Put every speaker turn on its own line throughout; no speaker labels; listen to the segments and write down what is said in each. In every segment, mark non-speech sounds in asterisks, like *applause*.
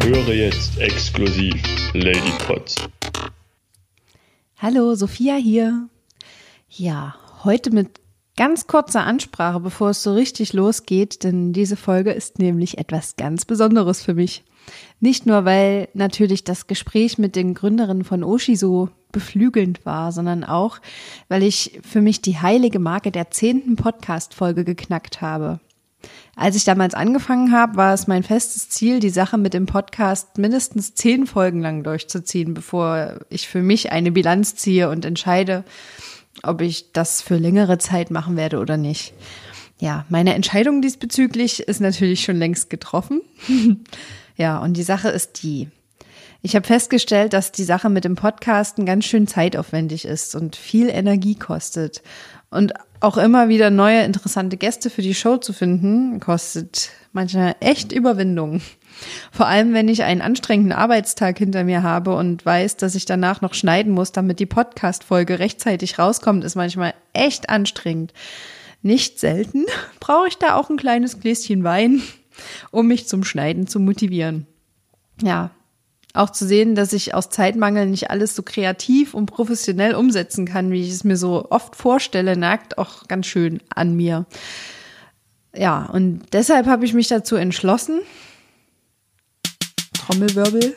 Höre jetzt exklusiv Lady Potts.
Hallo, Sophia hier. Ja, heute mit ganz kurzer Ansprache, bevor es so richtig losgeht, denn diese Folge ist nämlich etwas ganz Besonderes für mich. Nicht nur, weil natürlich das Gespräch mit den Gründerinnen von Oshi so beflügelnd war, sondern auch, weil ich für mich die heilige Marke der zehnten Podcast-Folge geknackt habe. Als ich damals angefangen habe, war es mein festes Ziel, die Sache mit dem Podcast mindestens zehn Folgen lang durchzuziehen, bevor ich für mich eine Bilanz ziehe und entscheide, ob ich das für längere Zeit machen werde oder nicht. Ja, meine Entscheidung diesbezüglich ist natürlich schon längst getroffen. *laughs* ja, und die Sache ist die. Ich habe festgestellt, dass die Sache mit dem Podcasten ganz schön zeitaufwendig ist und viel Energie kostet. Und auch immer wieder neue interessante Gäste für die Show zu finden, kostet manchmal echt Überwindung. Vor allem, wenn ich einen anstrengenden Arbeitstag hinter mir habe und weiß, dass ich danach noch schneiden muss, damit die Podcast-Folge rechtzeitig rauskommt, ist manchmal echt anstrengend. Nicht selten *laughs* brauche ich da auch ein kleines Gläschen Wein, um mich zum Schneiden zu motivieren. Ja, auch zu sehen, dass ich aus Zeitmangel nicht alles so kreativ und professionell umsetzen kann, wie ich es mir so oft vorstelle, nagt auch ganz schön an mir. Ja, und deshalb habe ich mich dazu entschlossen, Trommelwirbel,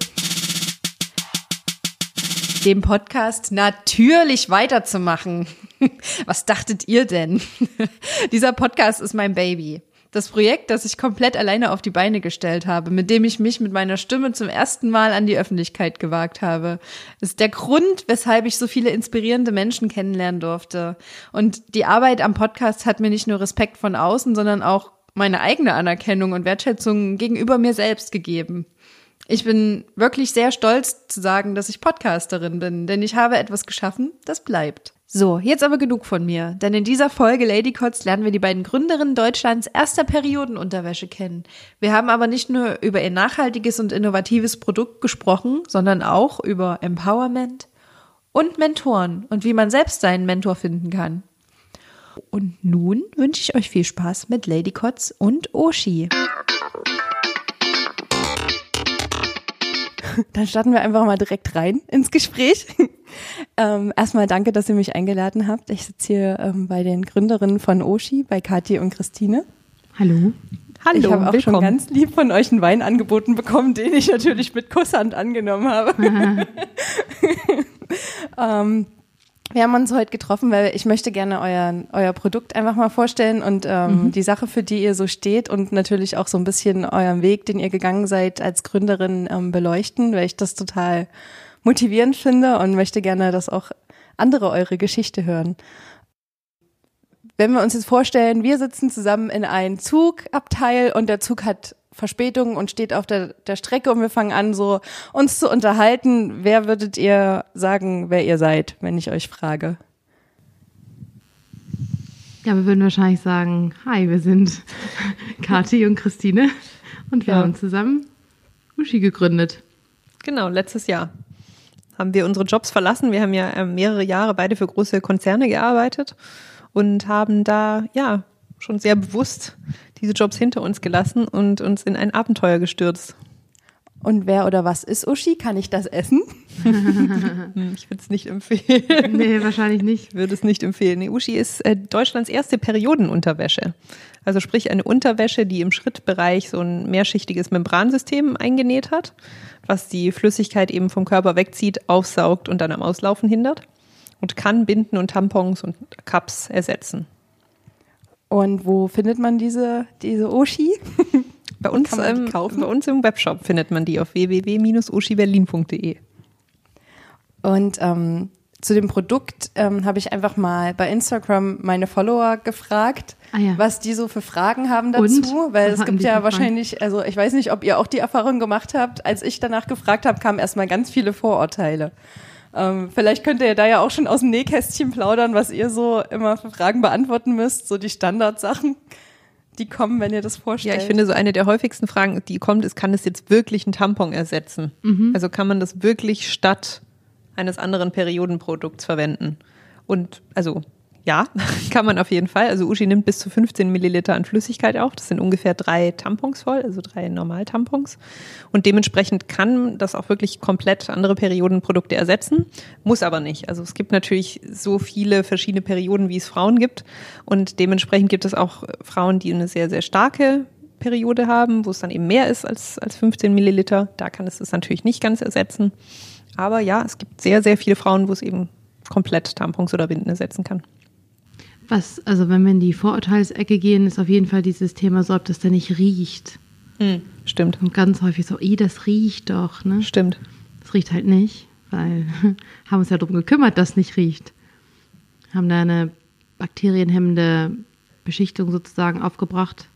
dem Podcast natürlich weiterzumachen. *laughs* Was dachtet ihr denn? *laughs* Dieser Podcast ist mein Baby. Das Projekt, das ich komplett alleine auf die Beine gestellt habe, mit dem ich mich mit meiner Stimme zum ersten Mal an die Öffentlichkeit gewagt habe, ist der Grund, weshalb ich so viele inspirierende Menschen kennenlernen durfte. Und die Arbeit am Podcast hat mir nicht nur Respekt von außen, sondern auch meine eigene Anerkennung und Wertschätzung gegenüber mir selbst gegeben. Ich bin wirklich sehr stolz zu sagen, dass ich Podcasterin bin, denn ich habe etwas geschaffen, das bleibt. So, jetzt aber genug von mir, denn in dieser Folge Lady Cots lernen wir die beiden Gründerinnen Deutschlands erster Periodenunterwäsche kennen. Wir haben aber nicht nur über ihr nachhaltiges und innovatives Produkt gesprochen, sondern auch über Empowerment und Mentoren und wie man selbst seinen Mentor finden kann. Und nun wünsche ich euch viel Spaß mit Lady Cots und Oshi. Dann starten wir einfach mal direkt rein ins Gespräch. *laughs* ähm, erstmal danke, dass ihr mich eingeladen habt. Ich sitze hier ähm, bei den Gründerinnen von Oshi, bei Kathi und Christine.
Hallo.
Hallo, ich habe auch willkommen. schon ganz lieb von euch einen Wein angeboten bekommen, den ich natürlich mit Kusshand angenommen habe. *laughs* *laughs* ähm, wir haben uns heute getroffen, weil ich möchte gerne euer, euer Produkt einfach mal vorstellen und ähm, mhm. die Sache, für die ihr so steht und natürlich auch so ein bisschen euren Weg, den ihr gegangen seid als Gründerin ähm, beleuchten, weil ich das total motivierend finde und möchte gerne, dass auch andere eure Geschichte hören. Wenn wir uns jetzt vorstellen, wir sitzen zusammen in einem Zugabteil und der Zug hat Verspätung und steht auf der, der Strecke und wir fangen an, so uns zu unterhalten. Wer würdet ihr sagen, wer ihr seid, wenn ich euch frage?
Ja, wir würden wahrscheinlich sagen, hi, wir sind *laughs* Kathi und Christine und wir ja. haben zusammen Uschi gegründet.
Genau, letztes Jahr haben wir unsere Jobs verlassen. Wir haben ja ähm, mehrere Jahre beide für große Konzerne gearbeitet und haben da ja schon sehr bewusst diese Jobs hinter uns gelassen und uns in ein Abenteuer gestürzt.
Und wer oder was ist Uschi? Kann ich das essen? *laughs*
ich würde es nicht empfehlen.
Nee, wahrscheinlich nicht.
Ich würde es nicht empfehlen. Nee, Uschi ist äh, Deutschlands erste Periodenunterwäsche. Also sprich eine Unterwäsche, die im Schrittbereich so ein mehrschichtiges Membransystem eingenäht hat, was die Flüssigkeit eben vom Körper wegzieht, aufsaugt und dann am Auslaufen hindert und kann Binden und Tampons und Cups ersetzen.
Und wo findet man diese, diese Oshi? *laughs*
Bei uns, ähm, bei uns im Webshop findet man die auf www.oshiberlin.de.
Und ähm, zu dem Produkt ähm, habe ich einfach mal bei Instagram meine Follower gefragt, ah ja. was die so für Fragen haben dazu, Und? weil es gibt ja wahrscheinlich, also ich weiß nicht, ob ihr auch die Erfahrung gemacht habt, als ich danach gefragt habe, kamen erstmal ganz viele Vorurteile. Ähm, vielleicht könnt ihr da ja auch schon aus dem Nähkästchen plaudern, was ihr so immer für Fragen beantworten müsst, so die Standardsachen, die kommen, wenn ihr das vorstellt.
Ja, ich finde so eine der häufigsten Fragen, die kommt, ist, kann es jetzt wirklich ein Tampon ersetzen? Also kann man das wirklich statt eines anderen Periodenprodukts verwenden? Und also ja, *laughs* kann man auf jeden Fall. Also Uschi nimmt bis zu 15 Milliliter an Flüssigkeit auf. Das sind ungefähr drei Tampons voll, also drei Normaltampons. Und dementsprechend kann das auch wirklich komplett andere Periodenprodukte ersetzen, muss aber nicht. Also es gibt natürlich so viele verschiedene Perioden, wie es Frauen gibt. Und dementsprechend gibt es auch Frauen, die eine sehr, sehr starke Periode haben, wo es dann eben mehr ist als, als 15 Milliliter. Da kann es das natürlich nicht ganz ersetzen. Aber ja, es gibt sehr, sehr viele Frauen, wo es eben komplett Tampons oder Binden ersetzen kann.
Was, also wenn wir in die Vorurteilsecke gehen, ist auf jeden Fall dieses Thema so, ob das denn nicht riecht.
Stimmt,
Und ganz häufig so, i, das riecht doch, ne?
stimmt.
Das riecht halt nicht, weil *laughs* haben uns ja darum gekümmert, dass es nicht riecht. Haben da eine bakterienhemmende Beschichtung sozusagen aufgebracht.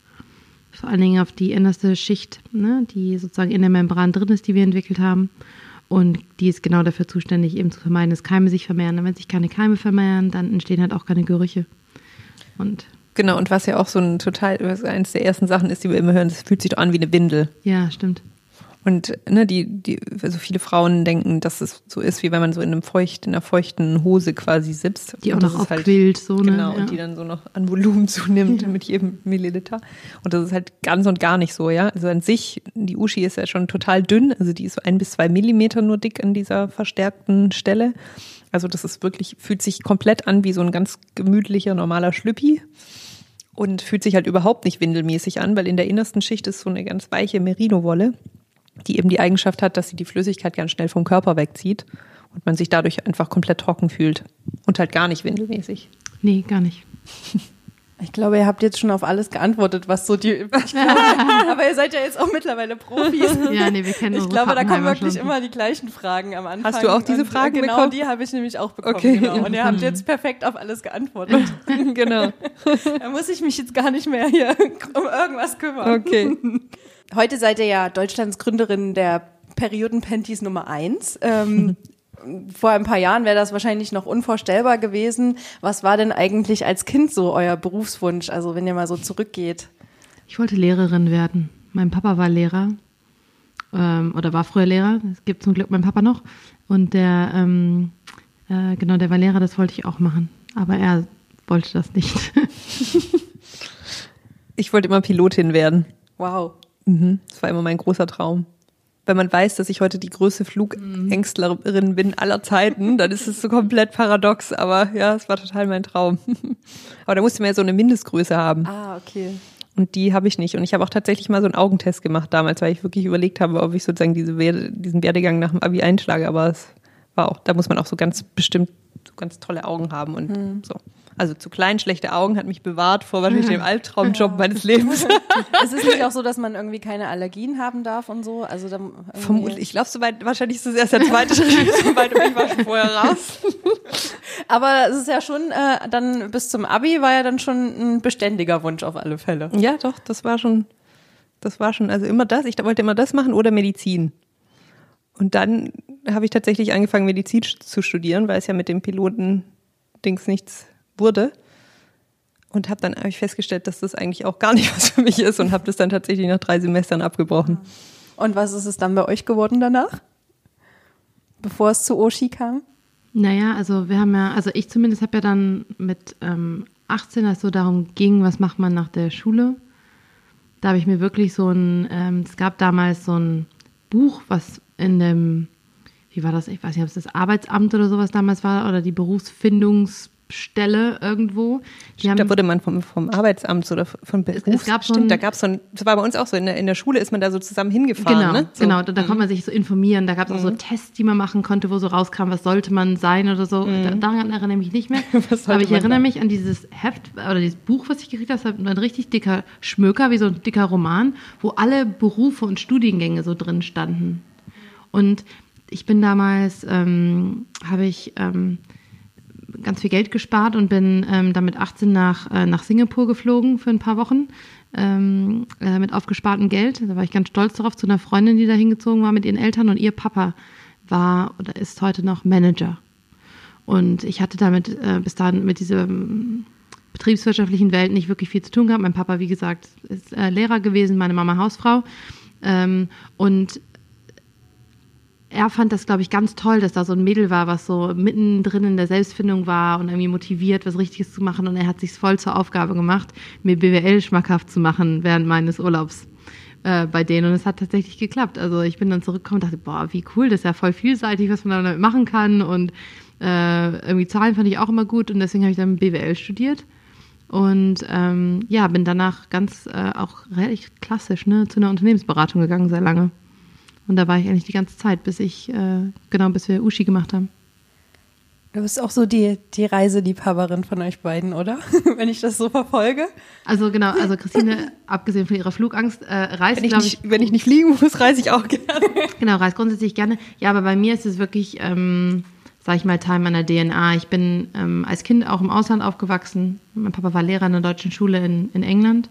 Vor allen Dingen auf die innerste Schicht, ne, die sozusagen in der Membran drin ist, die wir entwickelt haben. Und die ist genau dafür zuständig, eben zu vermeiden, dass Keime sich vermehren. Und wenn sich keine Keime vermehren, dann entstehen halt auch keine Gerüche. Und
Genau, und was ja auch so ein total, was eines der ersten Sachen ist, die wir immer hören, das fühlt sich doch an wie eine Windel.
ja, stimmt.
Und ne, die, die, also viele Frauen denken, dass es so ist, wie wenn man so in einem feucht, in einer feuchten Hose quasi sitzt.
Die auch noch
ist halt-
aufquillt, so, ne?
Genau,
Ja.
und die dann so noch an Volumen zunimmt mit jedem Milliliter. Und das ist halt ganz und gar nicht so, ja. Also an sich, die Uschi ist ja schon total dünn, also die ist so ein bis zwei Millimeter nur dick an dieser verstärkten Stelle. Also das ist wirklich, fühlt sich komplett an wie so ein ganz gemütlicher, normaler Schlüppi. Und fühlt sich halt überhaupt nicht windelmäßig an, weil in der innersten Schicht ist so eine ganz weiche Merino-Wolle, die eben die Eigenschaft hat, dass sie die Flüssigkeit ganz schnell vom Körper wegzieht und man sich dadurch einfach komplett trocken fühlt und halt gar nicht windelmäßig.
Nee, gar nicht. *laughs*
Ich glaube, ihr habt jetzt schon auf alles geantwortet, was so die. Ich glaube, *laughs* aber ihr seid ja jetzt auch mittlerweile Profis. *laughs*
Ja, nee, wir kennen
Ich glaube, da kommen wirklich
schon.
immer die gleichen Fragen am Anfang.
Hast du auch diese
Und, äh,
Fragen
genau
bekommen?
die habe ich nämlich auch bekommen.
Okay.
Genau. Und ihr habt jetzt perfekt auf alles geantwortet. *laughs*
genau.
Da muss ich mich jetzt gar nicht mehr hier um irgendwas kümmern.
Okay.
Heute seid ihr ja Deutschlands Gründerin der Periodenpanties Nummer eins. Ähm, vor ein paar Jahren wäre das wahrscheinlich noch unvorstellbar gewesen. Was war denn eigentlich als Kind so euer Berufswunsch? Also wenn ihr mal so zurückgeht.
Ich wollte Lehrerin werden. Mein Papa war Lehrer ähm, oder war früher Lehrer. Es gibt zum Glück meinen Papa noch. Und der, ähm, äh, genau, der war Lehrer, das wollte ich auch machen. Aber er wollte das nicht. *laughs*
Ich wollte immer Pilotin werden.
Wow.
Mhm. Das war immer mein großer Traum. Wenn man weiß, dass ich heute die größte Flugängstlerin bin aller Zeiten, dann ist es so komplett paradox. Aber ja, es war total mein Traum. *laughs* Aber da musste man ja so eine Mindestgröße haben.
Ah, okay.
Und die habe ich nicht. Und ich habe auch tatsächlich mal so einen Augentest gemacht damals, weil ich wirklich überlegt habe, ob ich sozusagen diese Werde, diesen Werdegang nach dem Abi einschlage. Aber es war auch, da muss man auch so ganz bestimmt so ganz tolle Augen haben und so. Also zu klein, schlechte Augen hat mich bewahrt vor wahrscheinlich dem *laughs* Albtraumjob meines Lebens. *laughs*
Es ist nicht auch so, dass man irgendwie keine Allergien haben darf und so. Also dann
Vermutlich, ich glaube, soweit, wahrscheinlich ist das erst der zweite Schritt, *laughs* soweit ich war schon vorher raus.
Aber es ist ja schon, äh, dann bis zum Abi war ja dann schon ein beständiger Wunsch auf alle Fälle.
Ja, doch, das war schon, das war schon, also immer das, ich wollte immer das machen oder Medizin. Und dann habe ich tatsächlich angefangen, Medizin zu studieren, weil es ja mit dem Piloten-Dings nichts wurde. Und habe dann hab ich festgestellt, dass das eigentlich auch gar nicht *laughs* was für mich ist und habe das dann tatsächlich nach drei Semestern abgebrochen.
Und was ist es dann bei euch geworden danach? Bevor es zu Oshi kam?
Naja, also wir haben ja, also ich zumindest habe ja dann mit ähm, 18, als es so darum ging, was macht man nach der Schule, da habe ich mir wirklich so ein, ähm, es gab damals so ein Buch, was in dem, wie war das, ich weiß nicht, ob es das Arbeitsamt oder sowas damals war oder die Berufsfindungsstelle irgendwo. Die
da wurde man vom, vom Arbeitsamt oder von Berufs...
gab so
Stimmt, da gab es so ein, das war bei uns auch so, in der, in der Schule ist man da so zusammen hingefahren,
Genau,
ne? So.
genau. Da, da konnte man sich so informieren. Da gab es auch so Tests, die man machen konnte, wo so rauskam, was sollte man sein oder so. Da, daran erinnere ich mich nicht mehr. *laughs* Aber ich erinnere
sein?
mich an dieses Heft oder dieses Buch, was ich gekriegt habe. Das war ein richtig dicker Schmöker, wie so ein dicker Roman, wo alle Berufe und Studiengänge so drin standen. Und ich bin damals, ähm, habe ich ähm, ganz viel Geld gespart und bin ähm, dann mit 18 nach, äh, nach Singapur geflogen für ein paar Wochen ähm, äh, mit aufgespartem Geld. Da war ich ganz stolz darauf, zu einer Freundin, die da hingezogen war mit ihren Eltern und ihr Papa, war oder ist heute noch Manager. Und ich hatte damit äh, bis dahin mit dieser betriebswirtschaftlichen Welt nicht wirklich viel zu tun gehabt. Mein Papa, wie gesagt, ist äh, Lehrer gewesen, meine Mama Hausfrau. Ähm, und er fand das, glaube ich, ganz toll, dass da so ein Mädel war, was so mittendrin in der Selbstfindung war und irgendwie motiviert, was Richtiges zu machen. Und er hat sich voll zur Aufgabe gemacht, mir BWL schmackhaft zu machen während meines Urlaubs äh, bei denen. Und es hat tatsächlich geklappt. Also ich bin dann zurückgekommen und dachte, boah, wie cool, das ist ja voll vielseitig, was man damit machen kann. Und äh, irgendwie Zahlen fand ich auch immer gut. Und deswegen habe ich dann BWL studiert. Und ähm, ja, bin danach ganz äh, auch recht klassisch ne, zu einer Unternehmensberatung gegangen, sehr lange. Und da war ich eigentlich die ganze Zeit, bis ich, äh, genau, bis wir Uschi gemacht haben.
Du bist auch so die, die Reiseliebhaberin von euch beiden, oder? *laughs* Wenn ich das so verfolge.
Also genau, also Christine, *laughs* abgesehen von ihrer Flugangst, äh, reist,
ich,
glaube
nicht, wenn ich nicht fliegen muss, reise ich auch gerne. *laughs*
Genau, reist grundsätzlich gerne. Ja, aber bei mir ist es wirklich, ähm, sag ich mal, Teil meiner DNA. Ich bin ähm, als Kind auch im Ausland aufgewachsen. Mein Papa war Lehrer in einer deutschen Schule in, in England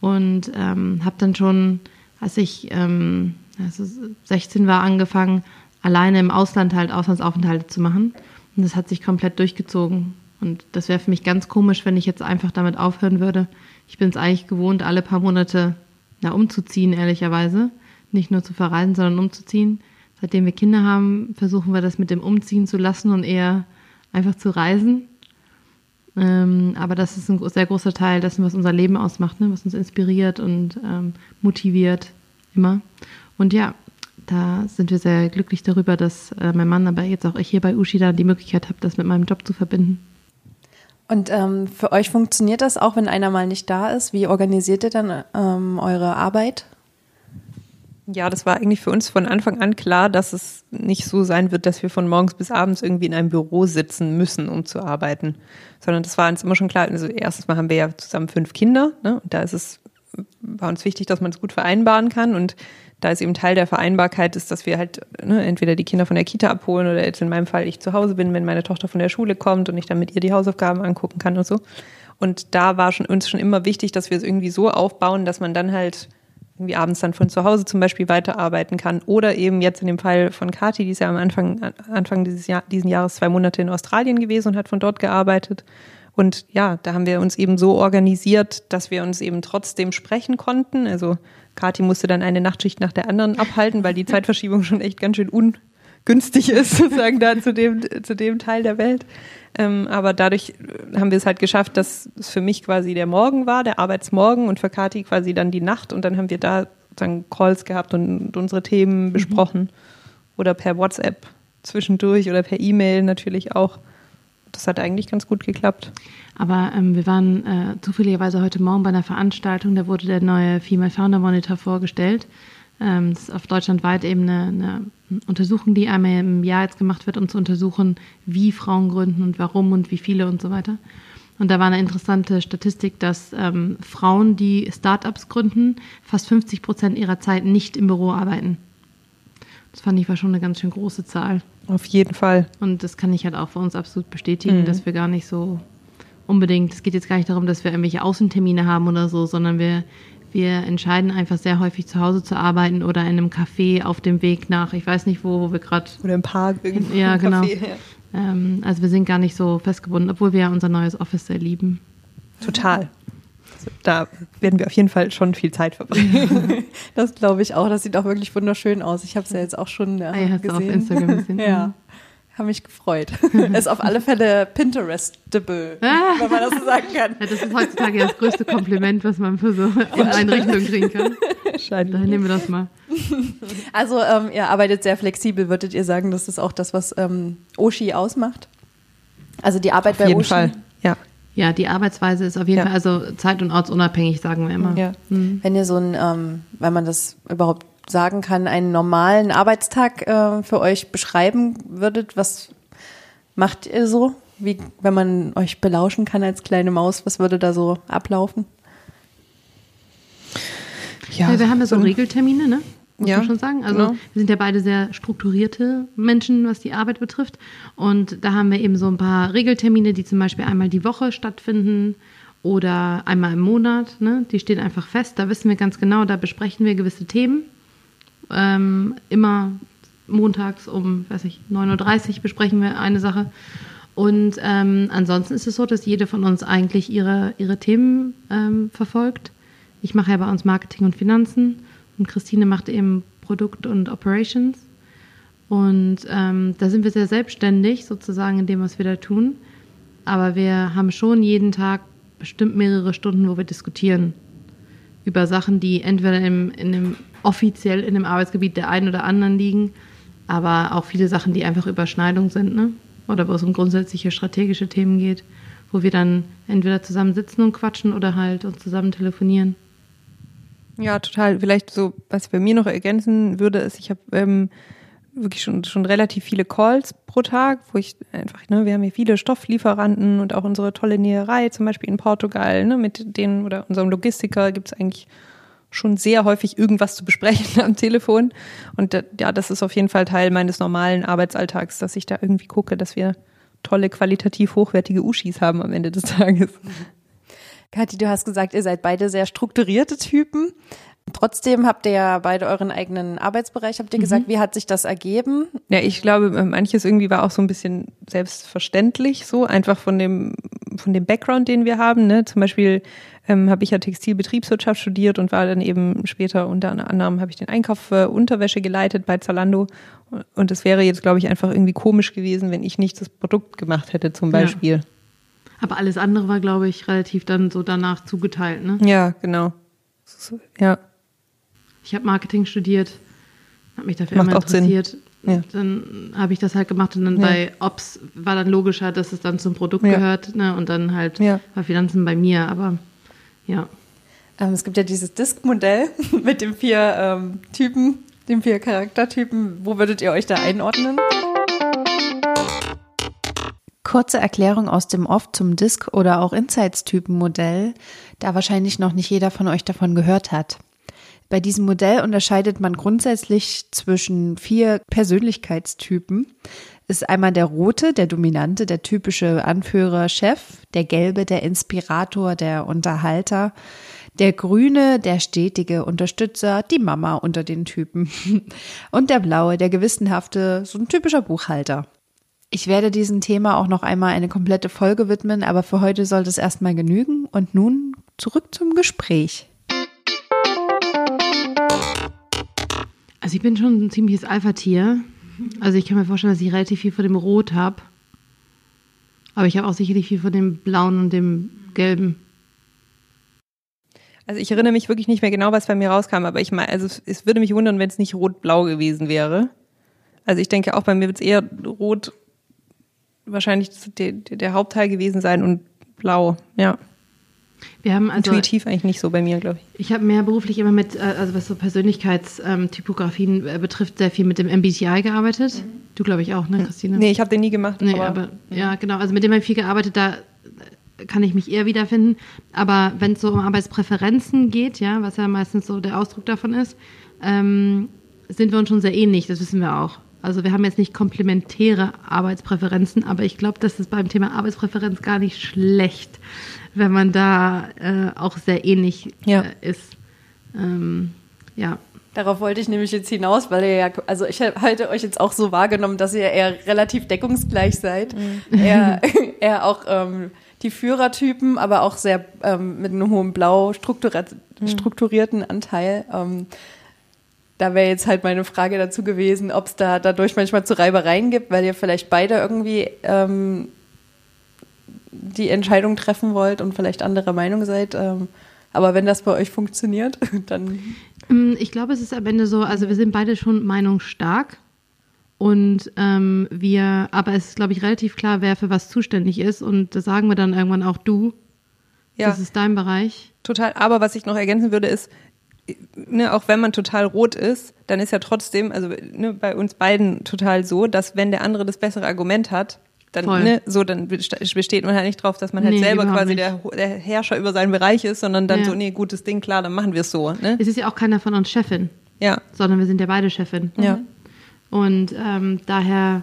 und ähm, habe dann schon, als ich ähm, also 16 war, angefangen, alleine im Ausland halt Auslandsaufenthalte zu machen. Und das hat sich komplett durchgezogen. Und das wäre für mich ganz komisch, wenn ich jetzt einfach damit aufhören würde. Ich bin es eigentlich gewohnt, alle paar Monate na, umzuziehen, ehrlicherweise. Nicht nur zu verreisen, sondern umzuziehen. Seitdem wir Kinder haben, versuchen wir das mit dem Umziehen zu lassen und eher einfach zu reisen. Ähm, aber das ist ein sehr großer Teil dessen, was unser Leben ausmacht, ne? was uns inspiriert und ähm, motiviert immer. Und ja, da sind wir sehr glücklich darüber, dass äh, mein Mann, aber jetzt auch ich hier bei Ushida die Möglichkeit habe, das mit meinem Job zu verbinden.
Und ähm, für euch funktioniert das auch, wenn einer mal nicht da ist? Wie organisiert ihr dann ähm, eure Arbeit?
Ja, das war eigentlich für uns von Anfang an klar, dass es nicht so sein wird, dass wir von morgens bis abends irgendwie in einem Büro sitzen müssen, um zu arbeiten. Sondern das war uns immer schon klar. Also erstens mal haben wir ja zusammen fünf Kinder, ne? Und da ist es, war uns wichtig, dass man es gut vereinbaren kann. Und da ist eben Teil der Vereinbarkeit ist, dass wir halt ne, entweder die Kinder von der Kita abholen oder jetzt in meinem Fall ich zu Hause bin, wenn meine Tochter von der Schule kommt und ich dann mit ihr die Hausaufgaben angucken kann und so. Und da war schon, uns schon immer wichtig, dass wir es irgendwie so aufbauen, dass man dann halt irgendwie abends dann von zu Hause zum Beispiel weiterarbeiten kann. Oder eben jetzt in dem Fall von Kati, die ist ja am Anfang, Anfang dieses Jahr, diesen Jahres zwei Monate in Australien gewesen und hat von dort gearbeitet. Und ja, da haben wir uns eben so organisiert, dass wir uns eben trotzdem sprechen konnten. Also Kathi musste dann eine Nachtschicht nach der anderen abhalten, weil die Zeitverschiebung schon echt ganz schön ungünstig ist, *laughs* sozusagen da zu dem, zu dem Teil der Welt. Ähm, aber dadurch haben wir es halt geschafft, dass es für mich quasi der Morgen war, der Arbeitsmorgen und für Kathi quasi dann die Nacht und dann haben wir da dann Calls gehabt und, unsere Themen mhm. besprochen oder per WhatsApp zwischendurch oder per E-Mail natürlich auch. Das hat eigentlich ganz gut geklappt.
Aber ähm, wir waren äh, zufälligerweise heute Morgen bei einer Veranstaltung, da wurde der neue Female Founder Monitor vorgestellt. Ähm, das ist auf deutschlandweit eben eine, eine, Untersuchung, die einmal im Jahr jetzt gemacht wird, um zu untersuchen, wie Frauen gründen und warum und wie viele und so weiter. Und da war eine interessante Statistik, dass ähm, Frauen, die Startups gründen, fast 50 Prozent ihrer Zeit nicht im Büro arbeiten. Das fand ich war schon eine ganz schön große Zahl.
Auf jeden Fall.
Und das kann ich halt auch für uns absolut bestätigen, mhm. dass wir gar nicht so unbedingt, es geht jetzt gar nicht darum, dass wir irgendwelche Außentermine haben oder so, sondern wir, wir entscheiden einfach sehr häufig zu Hause zu arbeiten oder in einem Café auf dem Weg nach, ich weiß nicht wo, wo wir gerade.
Oder im Park irgendwo.
Ja, genau. Café, ja. Ähm, also wir sind gar nicht so festgebunden, obwohl wir ja unser neues Office sehr lieben.
Total. Da werden wir auf jeden Fall schon viel Zeit verbringen. *laughs*
das glaube ich auch. Das sieht auch wirklich wunderschön aus. Ich habe es ja jetzt auch schon äh, ah, ja, gesehen. Auf Instagram gesehen. *laughs* ja. Habe mich gefreut. *laughs* ist auf alle Fälle Pinterestable, ah. wenn man das so sagen kann.
Ja, das ist heutzutage das größte Kompliment, was man für so Einrichtungen kriegen kann. Scheint. Daher nehmen wir das mal.
Also ähm, ihr arbeitet sehr flexibel, würdet ihr sagen, das ist auch das, was ähm, Oshi ausmacht? Also die Arbeit
auf
bei
jeden
Oshi?
Fall, ja.
Ja, die Arbeitsweise ist auf jeden ja. Fall, also zeit- und ortsunabhängig, sagen wir immer.
Ja. Mhm. Wenn ihr so ein, ähm, wenn man das überhaupt sagen kann, einen normalen Arbeitstag äh, für euch beschreiben würdet, was macht ihr so? Wie, wenn man euch belauschen kann als kleine Maus, was würde da so ablaufen?
Ja, ja wir haben ja so Regeltermine, ne? Muss ja, man schon sagen. Also genau. wir sind ja beide sehr strukturierte Menschen, was die Arbeit betrifft. Und da haben wir eben so ein paar Regeltermine, die zum Beispiel einmal die Woche stattfinden oder einmal im Monat. Ne? Die stehen einfach fest. Da wissen wir ganz genau, da besprechen wir gewisse Themen ähm, immer montags um, weiß ich, 9.30 Uhr besprechen wir eine Sache. Und ähm, ansonsten ist es so, dass jede von uns eigentlich ihre, ihre Themen ähm, verfolgt. Ich mache ja bei uns Marketing und Finanzen und Christine macht eben Produkt und Operations. Und ähm, da sind wir sehr selbstständig sozusagen in dem, was wir da tun. Aber wir haben schon jeden Tag bestimmt mehrere Stunden, wo wir diskutieren über Sachen, die entweder im, in dem, offiziell in dem Arbeitsgebiet der einen oder anderen liegen, aber auch viele Sachen, die einfach Überschneidung sind, ne? Oder wo es um grundsätzliche strategische Themen geht, wo wir dann entweder zusammen sitzen und quatschen oder halt uns zusammen telefonieren.
Ja, total. Vielleicht so, was ich bei mir noch ergänzen würde, ist, ich habe ähm, wirklich schon, schon relativ viele Calls pro Tag, wo ich einfach, ne, wir haben hier viele Stofflieferanten und auch unsere tolle Näherei, zum Beispiel in Portugal, ne, mit denen oder unserem Logistiker gibt es eigentlich schon sehr häufig irgendwas zu besprechen *laughs* am Telefon. Und ja, das ist auf jeden Fall Teil meines normalen Arbeitsalltags, dass ich da irgendwie gucke, dass wir tolle, qualitativ hochwertige Uschis haben am Ende des Tages.
Kathi, du hast gesagt, ihr seid beide sehr strukturierte Typen. Trotzdem habt ihr ja beide euren eigenen Arbeitsbereich, habt ihr gesagt, mhm. wie hat sich das ergeben?
Ja, ich glaube, manches irgendwie war auch so ein bisschen selbstverständlich, so einfach von dem, von dem Background, den wir haben. Ne? Zum Beispiel ähm, habe ich ja Textilbetriebswirtschaft studiert und war dann eben später unter anderem habe ich den Einkauf für Unterwäsche geleitet bei Zalando. Und es wäre jetzt, glaube ich, einfach irgendwie komisch gewesen, wenn ich nicht das Produkt gemacht hätte, zum Beispiel. Ja.
Aber alles andere war, glaube ich, relativ dann so danach zugeteilt, ne?
Ja, genau. Ja.
Ich habe Marketing studiert, habe mich dafür Macht immer interessiert. Ja. Dann habe ich das halt gemacht und dann ja. bei Ops war dann logischer, dass es dann zum Produkt ja. gehört ne? und dann halt bei Finanzen bei mir, aber ja.
Ähm, es gibt ja dieses Disk-Modell *laughs* mit den vier ähm, Typen, den vier Charaktertypen. Wo würdet ihr euch da einordnen? Kurze Erklärung aus dem Off zum Disk- oder auch Insights-Typen-Modell, da wahrscheinlich noch nicht jeder von euch davon gehört hat. Bei diesem Modell unterscheidet man grundsätzlich zwischen vier Persönlichkeitstypen. Ist einmal der rote, der dominante, der typische Anführer, Chef, der gelbe, der Inspirator, der Unterhalter, der grüne, der stetige Unterstützer, die Mama unter den Typen *laughs* und der blaue, der gewissenhafte, so ein typischer Buchhalter. Ich werde diesem Thema auch noch einmal eine komplette Folge widmen, aber für heute sollte es erstmal genügen und nun zurück zum Gespräch.
Also ich bin schon ein ziemliches Alpha-Tier. Also ich kann mir vorstellen, dass ich relativ viel von dem Rot habe. Aber ich habe auch sicherlich viel von dem Blauen und dem Gelben.
Also ich erinnere mich wirklich nicht mehr genau, was bei mir rauskam, aber ich meine, also es würde mich wundern, wenn es nicht rot-blau gewesen wäre. Also ich denke auch bei mir wird es eher rot wahrscheinlich der, der Hauptteil gewesen sein und blau, ja.
Wir haben also,
Intuitiv eigentlich nicht so bei mir, glaube ich.
Ich habe mehr beruflich immer mit, äh, also was so Persönlichkeitstypografien äh, betrifft, sehr viel mit dem MBTI gearbeitet. Mhm. Du, glaube ich, auch, ne, Christine?
Nee, ich habe den nie gemacht.
Nee, aber, aber ja, genau. Also mit dem habe ich viel gearbeitet, da kann ich mich eher wiederfinden. Aber wenn es so um Arbeitspräferenzen geht, ja, was ja meistens so der Ausdruck davon ist, ähm, sind wir uns schon sehr ähnlich, das wissen wir auch. Also wir haben jetzt nicht komplementäre Arbeitspräferenzen, aber ich glaube, das ist beim Thema Arbeitspräferenz gar nicht schlecht, wenn man da äh, auch sehr ähnlich ja. äh, ist. Ähm, ja.
Darauf wollte ich nämlich jetzt hinaus, weil ihr ja, also ich halte euch jetzt auch so wahrgenommen, dass ihr eher relativ deckungsgleich seid. Mhm. Eher, *laughs* eher auch ähm, die Führertypen, aber auch sehr ähm, mit einem hohen blau mhm. strukturierten Anteil. Ähm, da wäre jetzt halt meine Frage dazu gewesen, ob es da dadurch manchmal zu Reibereien gibt, weil ihr vielleicht beide irgendwie ähm, die Entscheidung treffen wollt und vielleicht anderer Meinung seid. Ähm, aber wenn das bei euch funktioniert, *laughs* dann.
Mm, ich glaube, es ist am Ende so, also wir sind beide schon meinungsstark. Und ähm, wir, aber es ist, glaube ich, relativ klar, wer für was zuständig ist. Und das sagen wir dann irgendwann auch du. Ja. Das ist dein Bereich.
Total. Aber was ich noch ergänzen würde, ist, ne, auch wenn man total rot ist, dann ist ja trotzdem, also ne, bei uns beiden total so, dass wenn der andere das bessere Argument hat, dann ne, so dann besteht man halt nicht drauf, dass man halt nee, selber quasi der, der, Herrscher über seinen Bereich ist, sondern dann ja. so nee gutes Ding klar, dann machen wir es so. Ne?
Es ist ja auch keiner von uns Chefin,
ja,
sondern wir sind ja beide Chefin.
Ja.
Und ähm, daher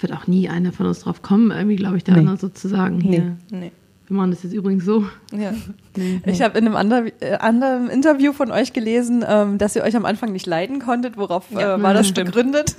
wird auch nie einer von uns drauf kommen, irgendwie glaube ich, der nee. andere sozusagen hier.
Nee. nee.
Wir machen das jetzt übrigens so.
Ja. *laughs* Ich habe in einem ander, äh, anderen Interview von euch gelesen, ähm, dass ihr euch am Anfang nicht leiden konntet. Worauf
Ja,
äh, war das
stimmt. *laughs*
begründet?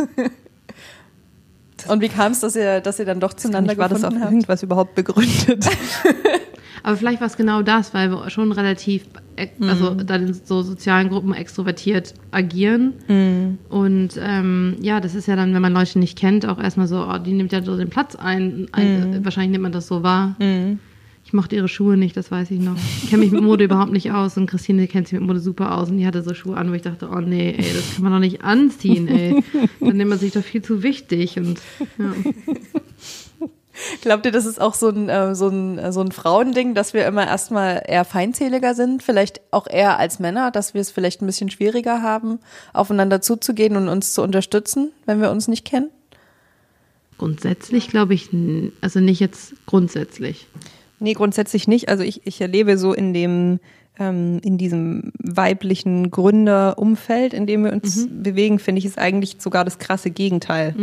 Und wie kam es, dass ihr, dass ihr dann doch zueinander
war das auf
gefunden habt?
irgendwas überhaupt begründet? *laughs*
Aber vielleicht war es genau das, weil wir schon relativ, äh, also
Mhm.
dann in so sozialen Gruppen extrovertiert agieren.
Mhm.
Und ähm, ja, das ist ja dann, wenn man Leute nicht kennt, auch erstmal so, oh, die nimmt ja so den Platz ein. ein
Mhm.
Wahrscheinlich nimmt man das so wahr. Ich mochte ihre Schuhe nicht, das weiß ich noch. Ich kenne mich mit Mode überhaupt nicht aus und Christine kennt sich mit Mode super aus und die hatte so Schuhe an, wo ich dachte, oh nee, ey, das kann man doch nicht anziehen, ey. Dann nimmt man sich doch viel zu wichtig und ja.
Glaubt ihr, das ist auch so ein, äh, so ein, so ein Frauending, dass wir immer erstmal eher feindseliger sind? Vielleicht auch eher als Männer, dass wir es vielleicht ein bisschen schwieriger haben, aufeinander zuzugehen und uns zu unterstützen, wenn wir uns nicht kennen?
grundsätzlich glaube ich, also nicht jetzt grundsätzlich.
Nee, grundsätzlich nicht. Also ich, ich erlebe so in dem, ähm, in diesem weiblichen Gründerumfeld, in dem wir uns bewegen, finde ich, ist eigentlich sogar das krasse Gegenteil.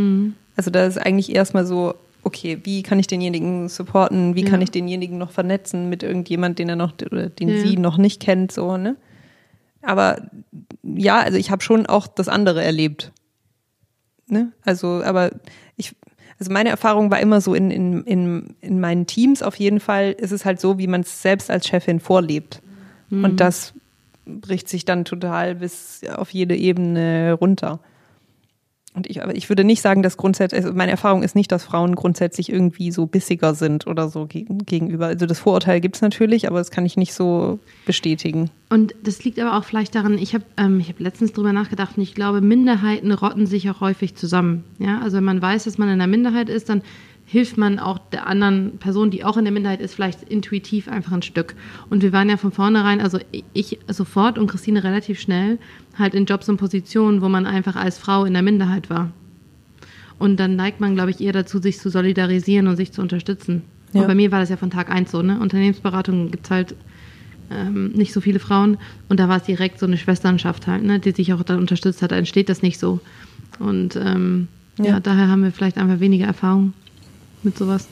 Also da ist eigentlich erstmal so, okay, wie kann ich denjenigen supporten, wie
Ja.
kann ich denjenigen noch vernetzen mit irgendjemand, den er noch oder den
Ja.
sie noch nicht kennt, so, ne? Aber ja, also ich habe schon auch das andere erlebt. Ne? Also, aber also meine Erfahrung war immer so in, in, in, in meinen Teams auf jeden Fall ist es halt so, wie man es selbst als Chefin vorlebt. Und das bricht sich dann total bis auf jede Ebene runter. Und ich, aber ich würde nicht sagen, dass grundsätzlich, also meine Erfahrung ist nicht, dass Frauen grundsätzlich irgendwie so bissiger sind oder so gegen, gegenüber. Also das Vorurteil gibt's natürlich, aber das kann ich nicht so bestätigen.
Und das liegt aber auch vielleicht daran, ich habe ähm, ich hab letztens drüber nachgedacht und ich glaube, Minderheiten rotten sich auch häufig zusammen. Ja? Also wenn man weiß, dass man in der Minderheit ist, dann hilft man auch der anderen Person, die auch in der Minderheit ist, vielleicht intuitiv einfach ein Stück. Und wir waren ja von vornherein, also ich sofort und Christine relativ schnell, halt in Jobs und Positionen, wo man einfach als Frau in der Minderheit war. Und dann neigt man, glaube ich, eher dazu, sich zu solidarisieren und sich zu unterstützen.
Ja.
Und bei mir war das ja von Tag eins so, ne? Unternehmensberatung gibt's halt ähm, nicht so viele Frauen. Und da war es direkt so eine Schwesternschaft halt, ne, die sich auch dann unterstützt hat. Da entsteht das nicht so. Und ähm, ja.
Ja.
daher haben wir vielleicht einfach weniger Erfahrung mit sowas.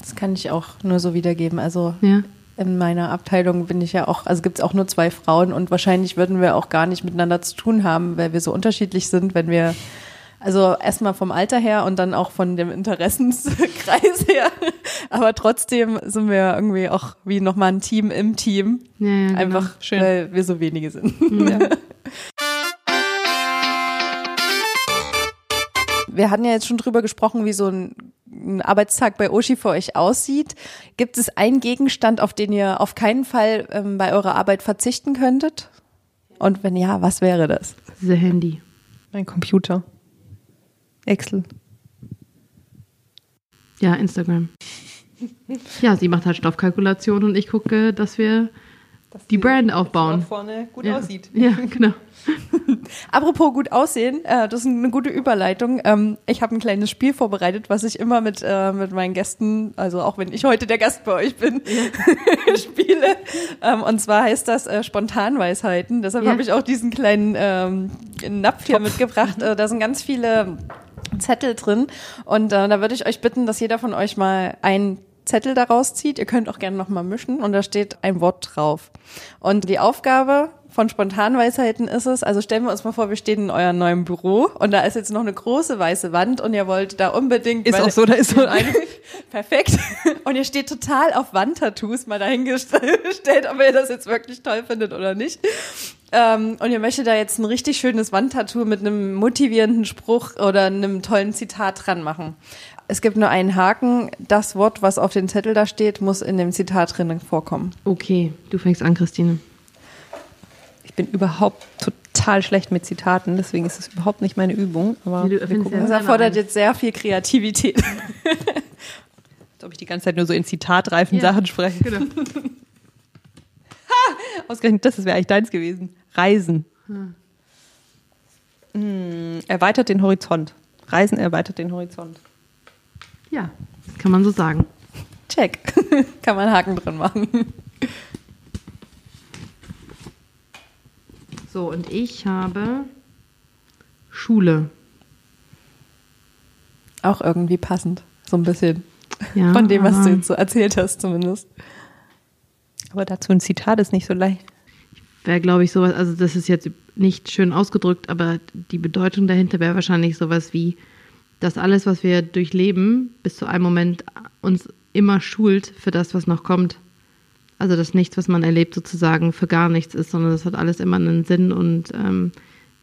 Das kann ich auch nur so wiedergeben. Also
Ja.
in meiner Abteilung bin ich ja auch, also gibt es auch nur zwei Frauen und wahrscheinlich würden wir auch gar nicht miteinander zu tun haben, weil wir so unterschiedlich sind, wenn wir, also erstmal vom Alter her und dann auch von dem Interessenskreis *laughs* her. Aber trotzdem sind wir irgendwie auch wie nochmal ein Team im Team.
Ja, ja, genau.
Einfach,
Schön.
weil wir so wenige sind. *laughs* Wir hatten ja jetzt schon drüber gesprochen, wie so ein, ein Arbeitstag bei Oshi für euch aussieht. Gibt es einen Gegenstand, auf den ihr auf keinen Fall ähm, bei eurer Arbeit verzichten könntet? Und wenn ja, was wäre das?
The Handy.
Mein Computer. Excel.
Ja, Instagram. Ja, sie macht halt Stoffkalkulation und ich gucke, dass wir die Brand aufbauen.
vorne gut
Ja. *laughs* Ja, genau. *laughs*
Apropos gut aussehen, äh, das ist eine gute Überleitung. Ähm, ich habe ein kleines Spiel vorbereitet, was ich immer mit, äh, mit meinen Gästen, also auch wenn ich heute der Gast bei euch bin, *laughs* spiele. Ähm, und zwar heißt das äh, Spontanweisheiten. Deshalb
Ja.
habe ich auch diesen kleinen ähm, Napf hier mitgebracht. Äh, da sind ganz viele Zettel drin. Und äh, da würde ich euch bitten, dass jeder von euch mal einen Zettel daraus zieht. Ihr könnt auch gerne nochmal mischen und da steht ein Wort drauf. Und die Aufgabe von Spontanweisheiten ist es, also stellen wir uns mal vor, wir stehen in eurem neuen Büro und da ist jetzt noch eine große weiße Wand und ihr wollt da unbedingt...
Ist auch so, da ist so ein. *laughs*
Perfekt. Und ihr steht total auf Wandtattoos, mal dahingestellt, ob ihr das jetzt wirklich toll findet oder nicht. Ähm, und ihr möchtet da jetzt ein richtig schönes Wandtattoo mit einem motivierenden Spruch oder einem tollen Zitat dran machen. Es gibt nur einen Haken. Das Wort, was auf dem Zettel da steht, muss in dem Zitat drinnen vorkommen.
Okay, du fängst an, Christine.
Ich bin überhaupt total schlecht mit Zitaten, deswegen ist es überhaupt nicht meine Übung. Aber
du
wir gucken,
Das
Ja,
erfordert jetzt sehr viel Kreativität. *laughs*
als ob ich die ganze Zeit nur so in zitatreifen
Ja.
Sachen spreche.
Genau. *laughs*
Ausgerechnet, das wäre eigentlich deins gewesen. Reisen. Hm, erweitert den Horizont. Reisen erweitert den Horizont.
Ja, kann man so sagen.
Check. *laughs* Kann man Haken drin machen.
So, und ich habe Schule.
Auch irgendwie passend. So ein bisschen.
Ja,
Von dem, was du jetzt so erzählt hast, zumindest.
Aber dazu ein Zitat ist nicht so leicht.
wäre, glaube ich, sowas, also das ist jetzt nicht schön ausgedrückt, aber die Bedeutung dahinter wäre wahrscheinlich sowas wie, dass alles, was wir durchleben, bis zu einem Moment uns immer schult für das, was noch kommt. Also dass nichts, was man erlebt, sozusagen für gar nichts ist, sondern das hat alles immer einen Sinn und ähm,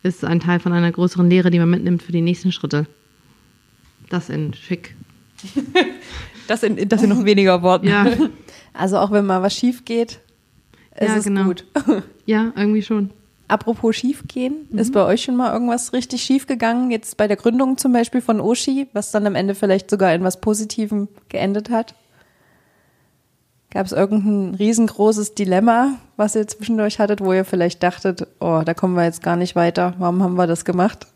ist ein Teil von einer größeren Lehre, die man mitnimmt für die nächsten Schritte. Das in schick. *laughs*
Das in, das in noch weniger Worten.
Ja, *laughs*
Also auch wenn mal was schief geht, ist
Ja,
es
genau.
gut. *laughs*
ja, irgendwie schon.
Apropos schiefgehen, ist bei euch schon mal irgendwas richtig schief gegangen? Jetzt bei der Gründung zum Beispiel von Oshi, was dann am Ende vielleicht sogar in was Positivem geendet hat? Gab es irgendein riesengroßes Dilemma, was ihr zwischendurch hattet, wo ihr vielleicht dachtet, oh, da kommen wir jetzt gar nicht weiter. Warum haben wir das gemacht?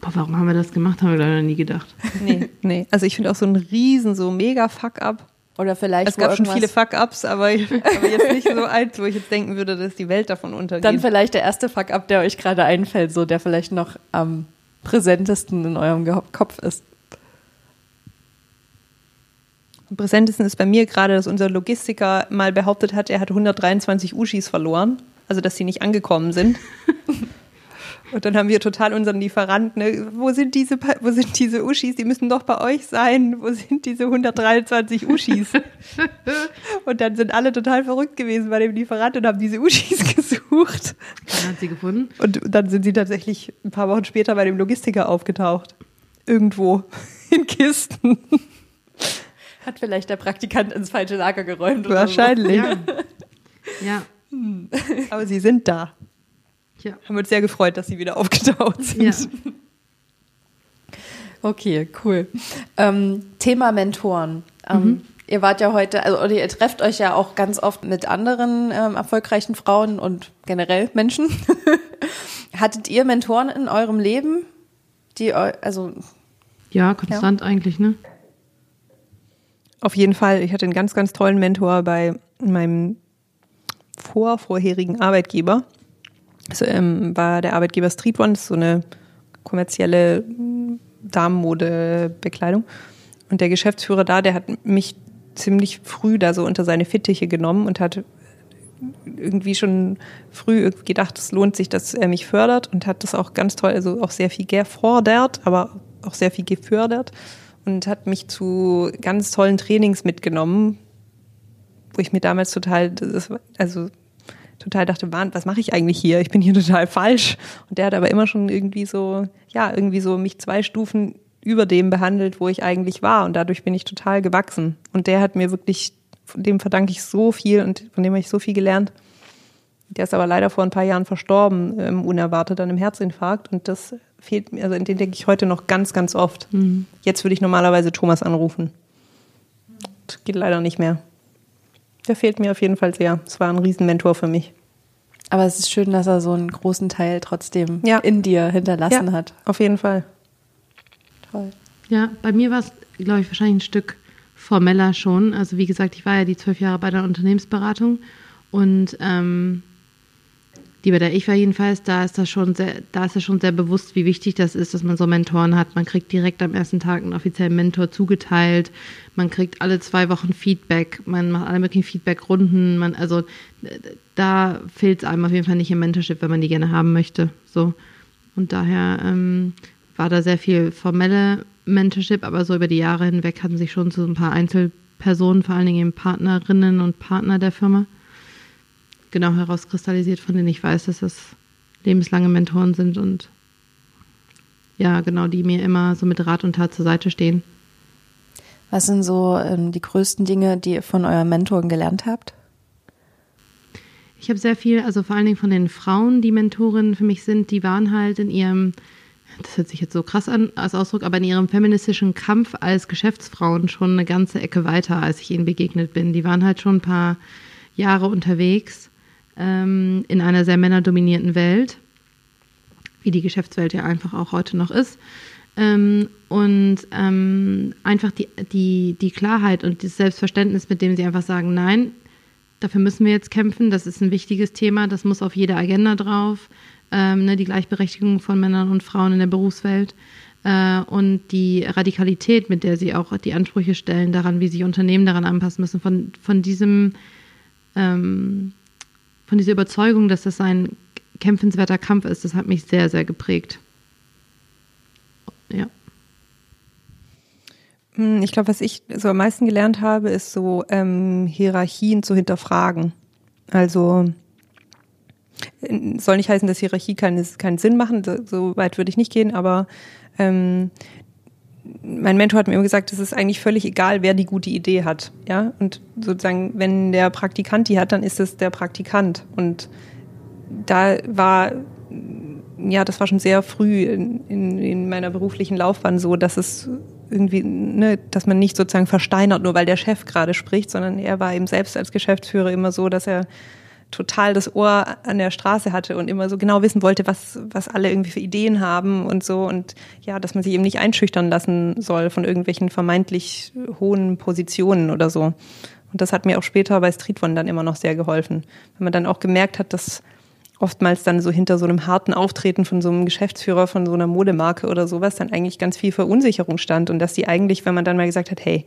Boah, warum haben wir das gemacht, haben wir leider nie gedacht.
Nee, *laughs* nee. Also ich finde auch so ein riesen, so mega Fuck-up.
Oder vielleicht
Es gab schon viele Fuck-ups, aber, *laughs* aber jetzt nicht so eins, wo ich jetzt denken würde, dass die Welt davon untergeht.
Dann vielleicht der erste Fuck-up, der euch gerade einfällt, so der vielleicht noch am präsentesten in eurem Kopf ist.
Am präsentesten ist bei mir gerade, dass unser Logistiker mal behauptet hat, er hat 123 Uschis verloren. Also, dass sie nicht angekommen sind. *laughs* Und dann haben wir total unseren Lieferanten, ne, wo sind diese, wo sind diese Uschis? Die müssen doch bei euch sein. Wo sind diese 123 Uschis? *laughs* und dann sind alle total verrückt gewesen bei dem Lieferanten und haben diese Uschis *laughs* gesucht.
Dann hat sie gefunden.
Und dann sind sie tatsächlich ein paar Wochen später bei dem Logistiker aufgetaucht. Irgendwo *laughs* in Kisten.
Hat vielleicht der Praktikant ins falsche Lager geräumt oder
Wahrscheinlich.
Ja. ja.
Aber sie sind da.
Ja.
Haben uns sehr gefreut, dass sie wieder aufgetaucht sind.
Ja.
Okay, cool. Ähm, Thema Mentoren. Ähm, Ihr wart ja heute, also oder ihr trefft euch ja auch ganz oft mit anderen ähm, erfolgreichen Frauen und generell Menschen. *laughs* Hattet ihr Mentoren in eurem Leben, die also
Ja, konstant eigentlich, ne?
Auf jeden Fall. Ich hatte einen ganz, ganz tollen Mentor bei meinem vor vorherigen Arbeitgeber. Also, ähm, war der Arbeitgeber Street One, so eine kommerzielle mm, Damenmodebekleidung. Und der Geschäftsführer da, der hat mich ziemlich früh da so unter seine Fittiche genommen und hat irgendwie schon früh gedacht, es lohnt sich, dass er mich fördert und hat das auch ganz toll, also auch sehr viel gefordert, aber auch sehr viel gefördert und hat mich zu ganz tollen Trainings mitgenommen, wo ich mir damals total, also total dachte, was mache ich eigentlich hier? Ich bin hier total falsch. Und der hat aber immer schon irgendwie so, ja, irgendwie so mich zwei Stufen über dem behandelt, wo ich eigentlich war. Und dadurch bin ich total gewachsen. Und der hat mir wirklich, von dem verdanke ich so viel und von dem habe ich so viel gelernt. Der ist aber leider vor ein paar Jahren verstorben, ähm, unerwartet an einem Herzinfarkt. Und das fehlt mir, also in den denke ich heute noch ganz, ganz oft. Jetzt würde ich normalerweise Thomas anrufen. Das geht leider nicht mehr. Der fehlt mir auf jeden Fall sehr. Es war ein Riesenmentor für mich.
aber es ist schön, dass er so einen großen Teil trotzdem
Ja.
in dir hinterlassen
Ja.
hat.
Auf jeden Fall.
Toll.
Ja, bei mir war es, glaube ich, wahrscheinlich ein Stück formeller schon. Also wie gesagt, ich war ja die zwölf Jahre bei der Unternehmensberatung und ähm, die bei der ich war jedenfalls, da ist das schon sehr, da ist das schon sehr bewusst, wie wichtig das ist, dass man so Mentoren hat. Man kriegt direkt am ersten Tag einen offiziellen Mentor zugeteilt. Man kriegt alle zwei Wochen Feedback. Man macht alle möglichen Feedback-Runden. Man, also da fehlt es einem auf jeden Fall nicht im Mentorship, wenn man die gerne haben möchte. So. Und daher ähm, war da sehr viel formelle Mentorship, aber so über die Jahre hinweg hatten sich schon so ein paar Einzelpersonen, vor allen Dingen eben Partnerinnen und Partner der Firma, genau herauskristallisiert, von denen ich weiß, dass das lebenslange Mentoren sind und ja, genau, die mir immer so mit Rat und Tat zur Seite stehen.
Was sind so ähm, die größten Dinge, die ihr von euren Mentoren gelernt habt?
Ich habe sehr viel, also vor allen Dingen von den Frauen, die Mentorinnen für mich sind, die waren halt in ihrem, das hört sich jetzt so krass an als Ausdruck, aber in ihrem feministischen Kampf als Geschäftsfrauen schon eine ganze Ecke weiter, als ich ihnen begegnet bin. Die waren halt schon ein paar Jahre unterwegs ähm, in einer sehr männerdominierten Welt, wie die Geschäftswelt ja einfach auch heute noch ist. Ähm, und ähm, einfach die, die, die Klarheit und das Selbstverständnis, mit dem sie einfach sagen, nein, Dafür müssen wir jetzt kämpfen. Das ist ein wichtiges Thema. Das muss auf jede Agenda drauf. Ähm, ne, die Gleichberechtigung von Männern und Frauen in der Berufswelt. äh, und die Radikalität, mit der sie auch die Ansprüche stellen daran, wie sich Unternehmen daran anpassen müssen, von, von diesem ähm, von dieser Überzeugung, dass das ein kämpfenswerter Kampf ist, das hat mich sehr, sehr geprägt. Ja.
Hm, ich glaube, was ich so am meisten gelernt habe, ist so ähm, Hierarchien zu hinterfragen. Also soll nicht heißen, dass Hierarchie keinen, keinen Sinn machen, so, so weit würde ich nicht gehen, aber ähm, mein Mentor hat mir immer gesagt, es ist eigentlich völlig egal, wer die gute Idee hat. Ja, und sozusagen, wenn der Praktikant die hat, dann ist es der Praktikant. Und da war, ja, das war schon sehr früh in, in, in meiner beruflichen Laufbahn so, dass es irgendwie, ne, dass man nicht sozusagen versteinert, nur weil der Chef gerade spricht, sondern er war eben selbst als Geschäftsführer immer so, dass er total das Ohr an der Straße hatte und immer so genau wissen wollte, was, was alle irgendwie für Ideen haben und so. Und ja, dass man sich eben nicht einschüchtern lassen soll von irgendwelchen vermeintlich hohen Positionen oder so. Und das hat mir auch später bei Streetone dann immer noch sehr geholfen. Wenn man dann auch gemerkt hat, dass oftmals dann so hinter so einem harten Auftreten von so einem Geschäftsführer von so einer Modemarke oder sowas dann eigentlich ganz viel Verunsicherung stand und dass die eigentlich, wenn man dann mal gesagt hat, hey,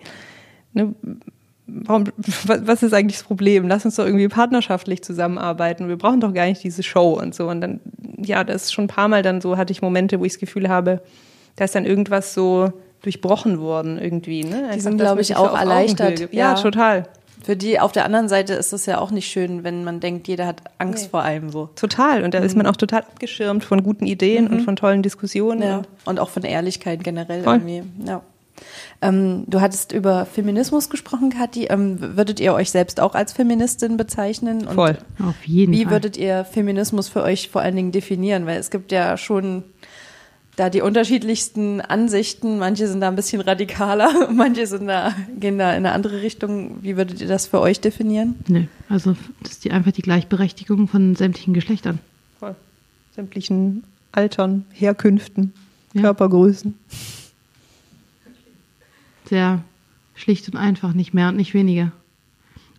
ne, warum, was ist eigentlich das Problem? Lass uns doch irgendwie partnerschaftlich zusammenarbeiten. Wir brauchen doch gar nicht diese Show und so. Und dann, ja, das ist schon ein paar Mal dann so, hatte ich Momente, wo ich das Gefühl habe, da ist dann irgendwas so durchbrochen worden irgendwie. Ne?
Die sind, glaube ich, auch erleichtert.
Ja, ja, total.
Für die auf der anderen Seite ist es ja auch nicht schön, wenn man denkt, jeder hat Angst nee. vor allem so.
Total. Und da mhm. ist man auch total abgeschirmt von guten Ideen mhm. und von tollen Diskussionen.
Ja. Und auch von Ehrlichkeit generell Voll. irgendwie. Ja. Ähm, du hattest über Feminismus gesprochen, Kathi. Ähm, würdet ihr euch selbst auch als Feministin bezeichnen?
Und Voll.
Auf jeden
wie
Fall.
Wie würdet ihr Feminismus für euch vor allen Dingen definieren? Weil es gibt ja schon da die unterschiedlichsten Ansichten. Manche sind da ein bisschen radikaler, *laughs* manche sind da, gehen da in eine andere Richtung. Wie würdet ihr das für euch definieren?
Nee, also das ist die, einfach die Gleichberechtigung von sämtlichen Geschlechtern.
Voll. Sämtlichen Altern, Herkünften, ja. Körpergrößen
sehr schlicht und einfach, nicht mehr und nicht weniger.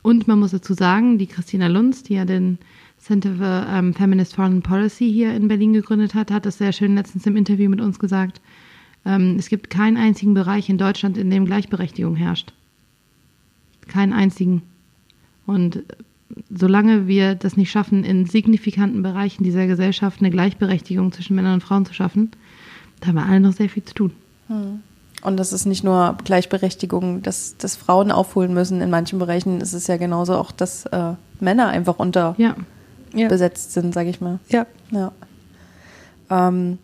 Und man muss dazu sagen, die Christina Lunz, die ja den Center for um, Feminist Foreign Policy hier in Berlin gegründet hat, hat das sehr schön letztens im Interview mit uns gesagt. Ähm, es gibt keinen einzigen Bereich in Deutschland, in dem Gleichberechtigung herrscht. Keinen einzigen. Und solange wir das nicht schaffen, in signifikanten Bereichen dieser Gesellschaft eine Gleichberechtigung zwischen Männern und Frauen zu schaffen, da haben wir alle noch sehr viel zu tun.
Hm. Und das ist nicht nur Gleichberechtigung, dass, dass Frauen aufholen müssen. In manchen Bereichen ist es ja genauso auch, dass äh, Männer einfach unterbesetzt ja. sind, sage ich mal.
Ja.
ja. Ähm,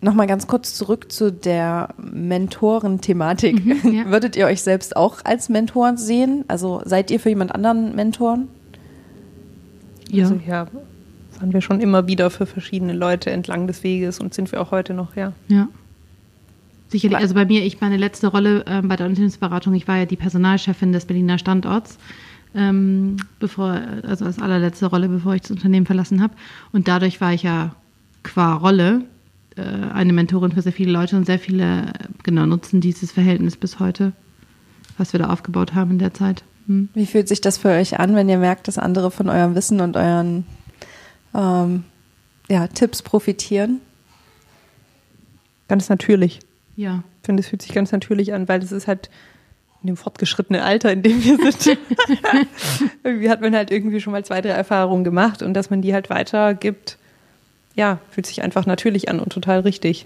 Nochmal ganz kurz zurück zu der Mentoren-Thematik. Mhm, ja. *laughs* Würdet ihr euch selbst auch als Mentoren sehen? Also seid ihr für jemand anderen Mentoren?
Ja. Also ja, waren wir schon immer wieder für verschiedene Leute entlang des Weges und sind wir auch heute noch, ja.
Ja. Sicherlich, also bei mir, ich meine letzte Rolle äh, bei der Unternehmensberatung, ich war ja die Personalchefin des Berliner Standorts, ähm, bevor, also als allerletzte Rolle, bevor ich das Unternehmen verlassen habe. Und dadurch war ich ja qua Rolle äh, eine Mentorin für sehr viele Leute und sehr viele, genau, nutzen dieses Verhältnis bis heute, was wir da aufgebaut haben in der Zeit.
Hm. Wie fühlt sich das für euch an, wenn ihr merkt, dass andere von eurem Wissen und euren ähm, ja, Tipps profitieren?
Ganz natürlich.
Ja.
Ich finde, es fühlt sich ganz natürlich an, weil es ist halt in dem fortgeschrittenen Alter, in dem wir sind. *laughs* irgendwie hat man halt irgendwie schon mal zwei, drei Erfahrungen gemacht und dass man die halt weitergibt, ja, fühlt sich einfach natürlich an und total richtig.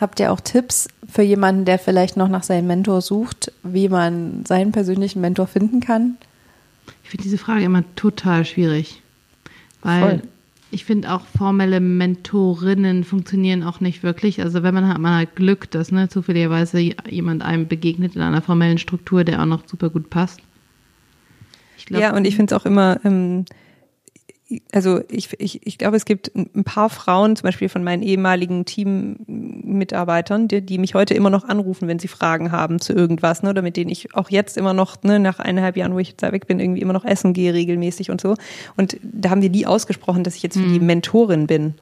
Habt ihr auch Tipps für jemanden, der vielleicht noch nach seinem Mentor sucht, wie man seinen persönlichen Mentor finden kann?
Ich finde diese Frage immer total schwierig, weil Voll ich finde auch formelle Mentorinnen funktionieren auch nicht wirklich. Also wenn man hat, hat Glück, dass ne, zufälligerweise jemand einem begegnet in einer formellen Struktur, der auch noch super gut passt.
Glaub, ja, und ich finde es auch immer, ähm, also ich, ich, ich glaube, es gibt ein paar Frauen, zum Beispiel von meinen ehemaligen Teammitarbeitern, die, die mich heute immer noch anrufen, wenn sie Fragen haben zu irgendwas, ne, oder mit denen ich auch jetzt immer noch, ne, nach eineinhalb Jahren, wo ich jetzt da weg bin, irgendwie immer noch essen gehe regelmäßig und so. Und da haben wir nie ausgesprochen, dass ich jetzt für die mhm. Mentorin bin.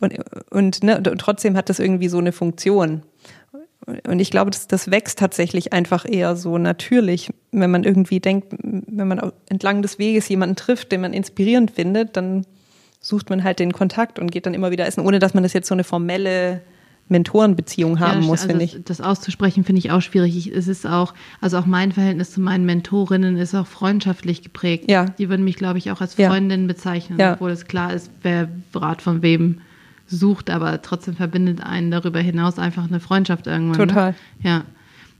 Und, und, ne, und trotzdem hat das irgendwie so eine Funktion. Und ich glaube, das, das wächst tatsächlich einfach eher so natürlich, wenn man irgendwie denkt, wenn man entlang des Weges jemanden trifft, den man inspirierend findet, dann sucht man halt den Kontakt und geht dann immer wieder essen, ohne dass man das jetzt so eine formelle Mentorenbeziehung haben
Ja,
muss,
also
finde ich.
Das auszusprechen finde ich auch schwierig. Ich, es ist auch, also auch mein Verhältnis zu meinen Mentorinnen ist auch freundschaftlich geprägt.
Ja.
Die würden mich, glaube ich, auch als
Ja.
Freundin bezeichnen,
Ja.
obwohl es klar ist, wer Rat von wem sucht, aber trotzdem verbindet einen darüber hinaus einfach eine Freundschaft irgendwann.
Total.
Ne? Ja.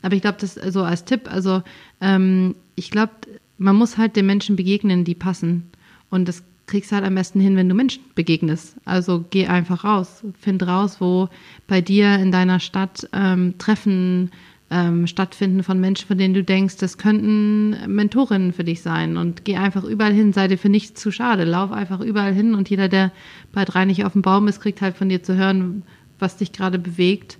Aber ich glaube, das so als Tipp, also ähm, ich glaube, man muss halt den Menschen begegnen, die passen. Und das kriegst du halt am besten hin, wenn du Menschen begegnest. Also geh einfach raus. Find raus, wo bei dir in deiner Stadt ähm, Treffen ähm, stattfinden von Menschen, von denen du denkst, das könnten Mentorinnen für dich sein. Und geh einfach überall hin, sei dir für nichts zu schade. Lauf einfach überall hin und jeder, der bei drei nicht auf dem Baum ist, kriegt halt von dir zu hören, was dich gerade bewegt.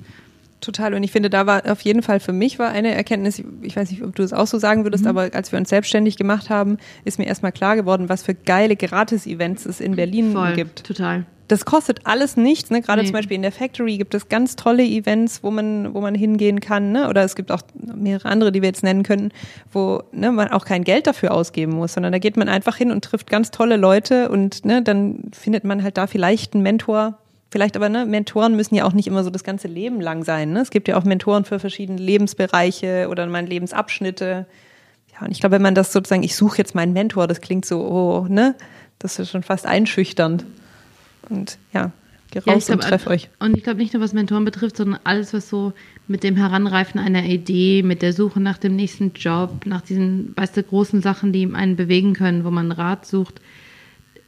Total. Und ich finde, da war auf jeden Fall für mich war eine Erkenntnis, ich weiß nicht, ob du es auch so sagen würdest, aber als wir uns selbstständig gemacht haben, ist mir erstmal klar geworden, was für geile Gratis-Events es in Berlin
Voll,
gibt.
total.
Das kostet alles nichts, ne? Gerade
Nee.
zum Beispiel in der Factory gibt es ganz tolle Events, wo man, wo man hingehen kann, ne? Oder es gibt auch mehrere andere, die wir jetzt nennen können, wo ne, man auch kein Geld dafür ausgeben muss, sondern da geht man einfach hin und trifft ganz tolle Leute und ne, dann findet man halt da vielleicht einen Mentor. Vielleicht aber, ne, Mentoren müssen ja auch nicht immer so das ganze Leben lang sein. Ne? Es gibt ja auch Mentoren für verschiedene Lebensbereiche oder meine Lebensabschnitte. Ja, und ich glaube, wenn man das sozusagen, ich suche jetzt meinen Mentor, das klingt so, oh, ne? Das ist schon fast einschüchternd. Und ja, geh
Ja,
raus
glaub,
und treff euch.
Und ich glaube nicht nur, was Mentoren betrifft, sondern alles, was so mit dem Heranreifen einer Idee, mit der Suche nach dem nächsten Job, nach diesen, weißt du, großen Sachen, die einen bewegen können, wo man Rat sucht,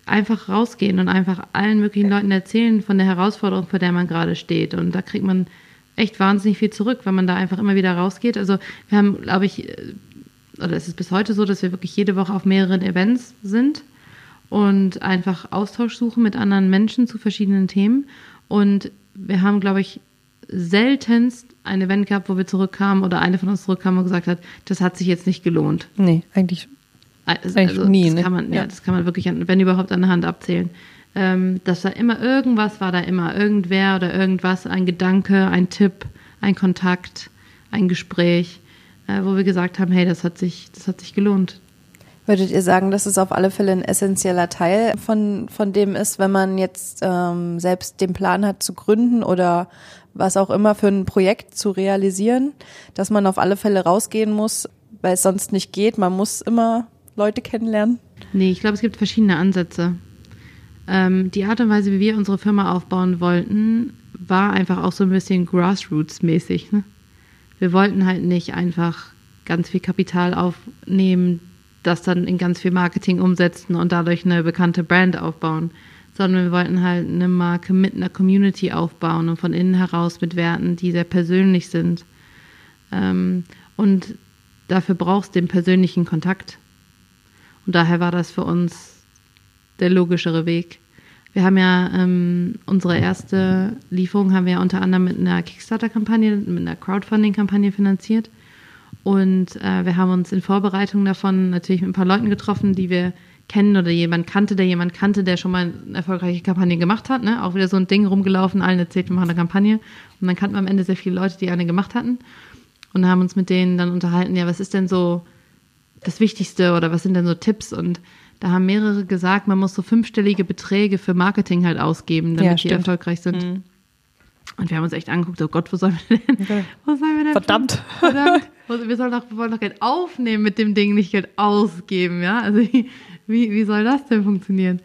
einfach rausgehen und einfach allen möglichen Leuten erzählen von der Herausforderung, vor der man gerade steht. Und da kriegt man echt wahnsinnig viel zurück, wenn man da einfach immer wieder rausgeht. Also wir haben, glaube ich, äh, oder es ist bis heute so, dass wir wirklich jede Woche auf mehreren Events sind und einfach Austausch suchen mit anderen Menschen zu verschiedenen Themen. Und wir haben, glaube ich, seltenst ein Event gehabt, wo wir zurückkamen oder eine von uns zurückkam und gesagt hat, das hat sich jetzt nicht gelohnt.
Nee, eigentlich.
Also,
Eigentlich nie,
das
ne?
kann man, ja.
Ja.
das kann man wirklich, an, wenn überhaupt, an der Hand abzählen. Ähm, das war immer irgendwas, war da immer irgendwer oder irgendwas, ein Gedanke, ein Tipp, ein Kontakt, ein Gespräch, äh, wo wir gesagt haben, hey, das hat sich, das hat sich gelohnt.
Würdet ihr sagen, dass es auf alle Fälle ein essentieller Teil von, von dem ist, wenn man jetzt ähm, selbst den Plan hat zu gründen oder was auch immer für ein Projekt zu realisieren, dass man auf alle Fälle rausgehen muss, weil es sonst nicht geht. Man muss immer Leute kennenlernen.
Nee, ich glaube, es gibt verschiedene Ansätze. Ähm, die Art und Weise, wie wir unsere Firma aufbauen wollten, war einfach auch so ein bisschen Grassroots-mäßig. Ne? Wir wollten halt nicht einfach ganz viel Kapital aufnehmen, das dann in ganz viel Marketing umsetzen und dadurch eine bekannte Brand aufbauen, sondern wir wollten halt eine Marke mit einer Community aufbauen und von innen heraus mit Werten, die sehr persönlich sind. Ähm, und dafür brauchst du den persönlichen Kontakt. Und daher war das für uns der logischere Weg. Wir haben ja ähm, unsere erste Lieferung haben wir unter anderem mit einer Kickstarter-Kampagne, mit einer Crowdfunding-Kampagne finanziert. Und äh, wir haben uns in Vorbereitung davon natürlich mit ein paar Leuten getroffen, die wir kennen oder jemand kannte, der jemand kannte, der schon mal eine erfolgreiche Kampagne gemacht hat. Ne? Auch wieder so ein Ding rumgelaufen, allen erzählt, wir machen eine Kampagne. Und dann kannten wir am Ende sehr viele Leute, die eine gemacht hatten. Und haben uns mit denen dann unterhalten, ja, was ist denn so das Wichtigste oder was sind denn so Tipps? Und da haben mehrere gesagt, man muss so fünfstellige Beträge für Marketing halt ausgeben, damit
Ja,
die erfolgreich sind. Und wir haben uns echt angeguckt, oh Gott, wo sollen wir denn? Wo sollen wir denn?
Verdammt.
Verdammt. Wir sollen doch, wir wollen doch Geld aufnehmen mit dem Ding, nicht Geld ausgeben, ja? Also wie, wie, soll das denn funktionieren?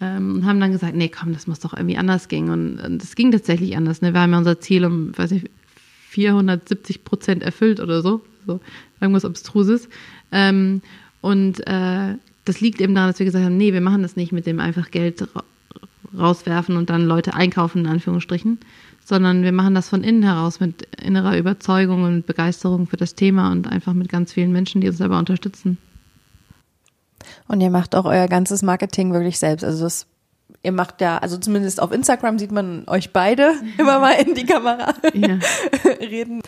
Ähm, und haben dann gesagt, nee, komm, das muss doch irgendwie anders gehen. Und es ging tatsächlich anders. Ne? Wir haben ja unser Ziel um, weiß ich, 470 Prozent erfüllt oder so. so irgendwas Abstruses. Ähm, und äh, das liegt eben daran, dass wir gesagt haben, nee, wir machen das nicht mit dem einfach Geld ra rauswerfen und dann Leute einkaufen, in Anführungsstrichen, sondern wir machen das von innen heraus mit innerer Überzeugung und Begeisterung für das Thema und einfach mit ganz vielen Menschen, die uns dabei unterstützen.
Und ihr macht auch euer ganzes Marketing wirklich selbst. Also das, ihr macht ja, also zumindest auf Instagram sieht man euch beide immer mal in die Kamera
Ja. *laughs*
reden.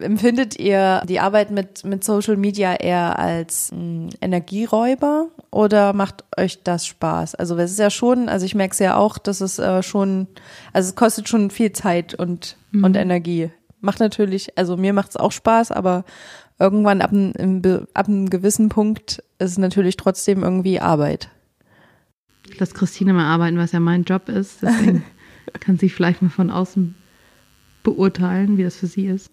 Empfindet ihr die Arbeit mit, mit Social Media eher als mh, Energieräuber oder macht euch das Spaß? Also es ist ja schon, also ich merke es ja auch, dass es äh, schon, also es kostet schon viel Zeit und, und Energie. Macht natürlich, also mir macht es auch Spaß, aber irgendwann ab, einem- ab einem gewissen Punkt ist es natürlich trotzdem irgendwie Arbeit.
Ich lasse Christine mal arbeiten, was ja mein Job ist. Deswegen *laughs* kann sie vielleicht mal von außen beurteilen, wie das für sie ist.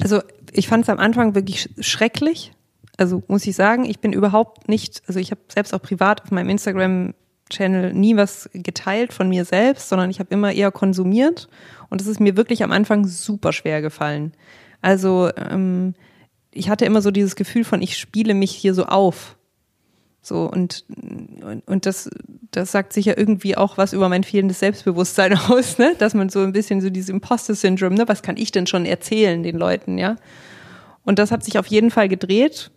Also ich fand es am Anfang wirklich schrecklich. Also muss ich sagen, ich bin überhaupt nicht, also ich habe selbst auch privat auf meinem Instagram-Channel nie was geteilt von mir selbst, sondern ich habe immer eher konsumiert. Und es ist mir wirklich am Anfang super schwer gefallen. Also ähm, ich hatte immer so dieses Gefühl von, ich spiele mich hier so auf. So, und, und das, das sagt sicher irgendwie auch was über mein fehlendes Selbstbewusstsein *laughs* aus, ne? Dass man so ein bisschen so dieses Imposter-Syndrom, ne? Was kann ich denn schon erzählen den Leuten, ja? Und das hat sich auf jeden Fall gedreht,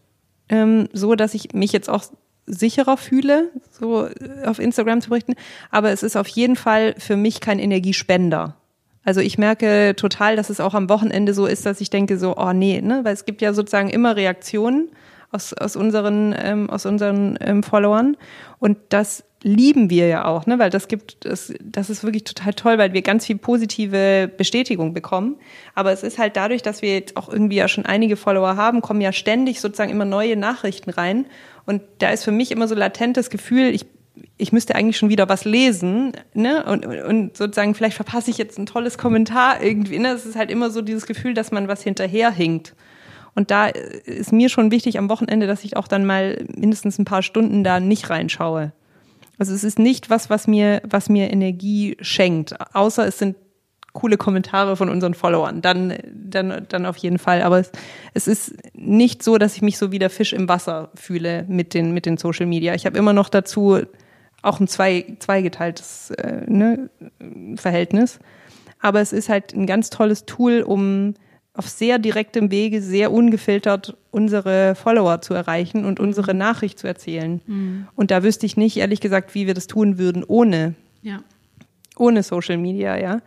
ähm, so dass ich mich jetzt auch sicherer fühle, so auf Instagram zu berichten. Aber es ist auf jeden Fall für mich kein Energiespender. Also ich merke total, dass es auch am Wochenende so ist, dass ich denke so, oh nee, ne? Weil es gibt ja sozusagen immer Reaktionen aus, aus unseren, ähm, aus unseren ähm, Followern. Und das lieben wir ja auch, ne? weil das gibt, das, das ist wirklich total toll, weil wir ganz viel positive Bestätigung bekommen. Aber es ist halt dadurch, dass wir jetzt auch irgendwie ja schon einige Follower haben, kommen ja ständig sozusagen immer neue Nachrichten rein. Und da ist für mich immer so latentes Gefühl, ich, ich müsste eigentlich schon wieder was lesen, ne? Und, und sozusagen, vielleicht verpasse ich jetzt ein tolles Kommentar irgendwie. Ne? Es ist halt immer so dieses Gefühl, dass man was hinterherhinkt. Und da ist mir schon wichtig am Wochenende, dass ich auch dann mal mindestens ein paar Stunden da nicht reinschaue. Also es ist nicht was, was mir, was mir Energie schenkt, außer es sind coole Kommentare von unseren Followern. Dann, dann, dann auf jeden Fall. Aber es, es ist nicht so, dass ich mich so wie der Fisch im Wasser fühle mit den, mit den Social Media. Ich habe immer noch dazu auch ein zwei, zweigeteiltes äh, ne, Verhältnis. Aber es ist halt ein ganz tolles Tool, um auf sehr direktem Wege, sehr ungefiltert unsere Follower zu erreichen und unsere Nachricht zu erzählen. Mhm. Und da wüsste ich nicht, ehrlich gesagt, wie wir das tun würden ohne, ja. ohne Social Media, ja.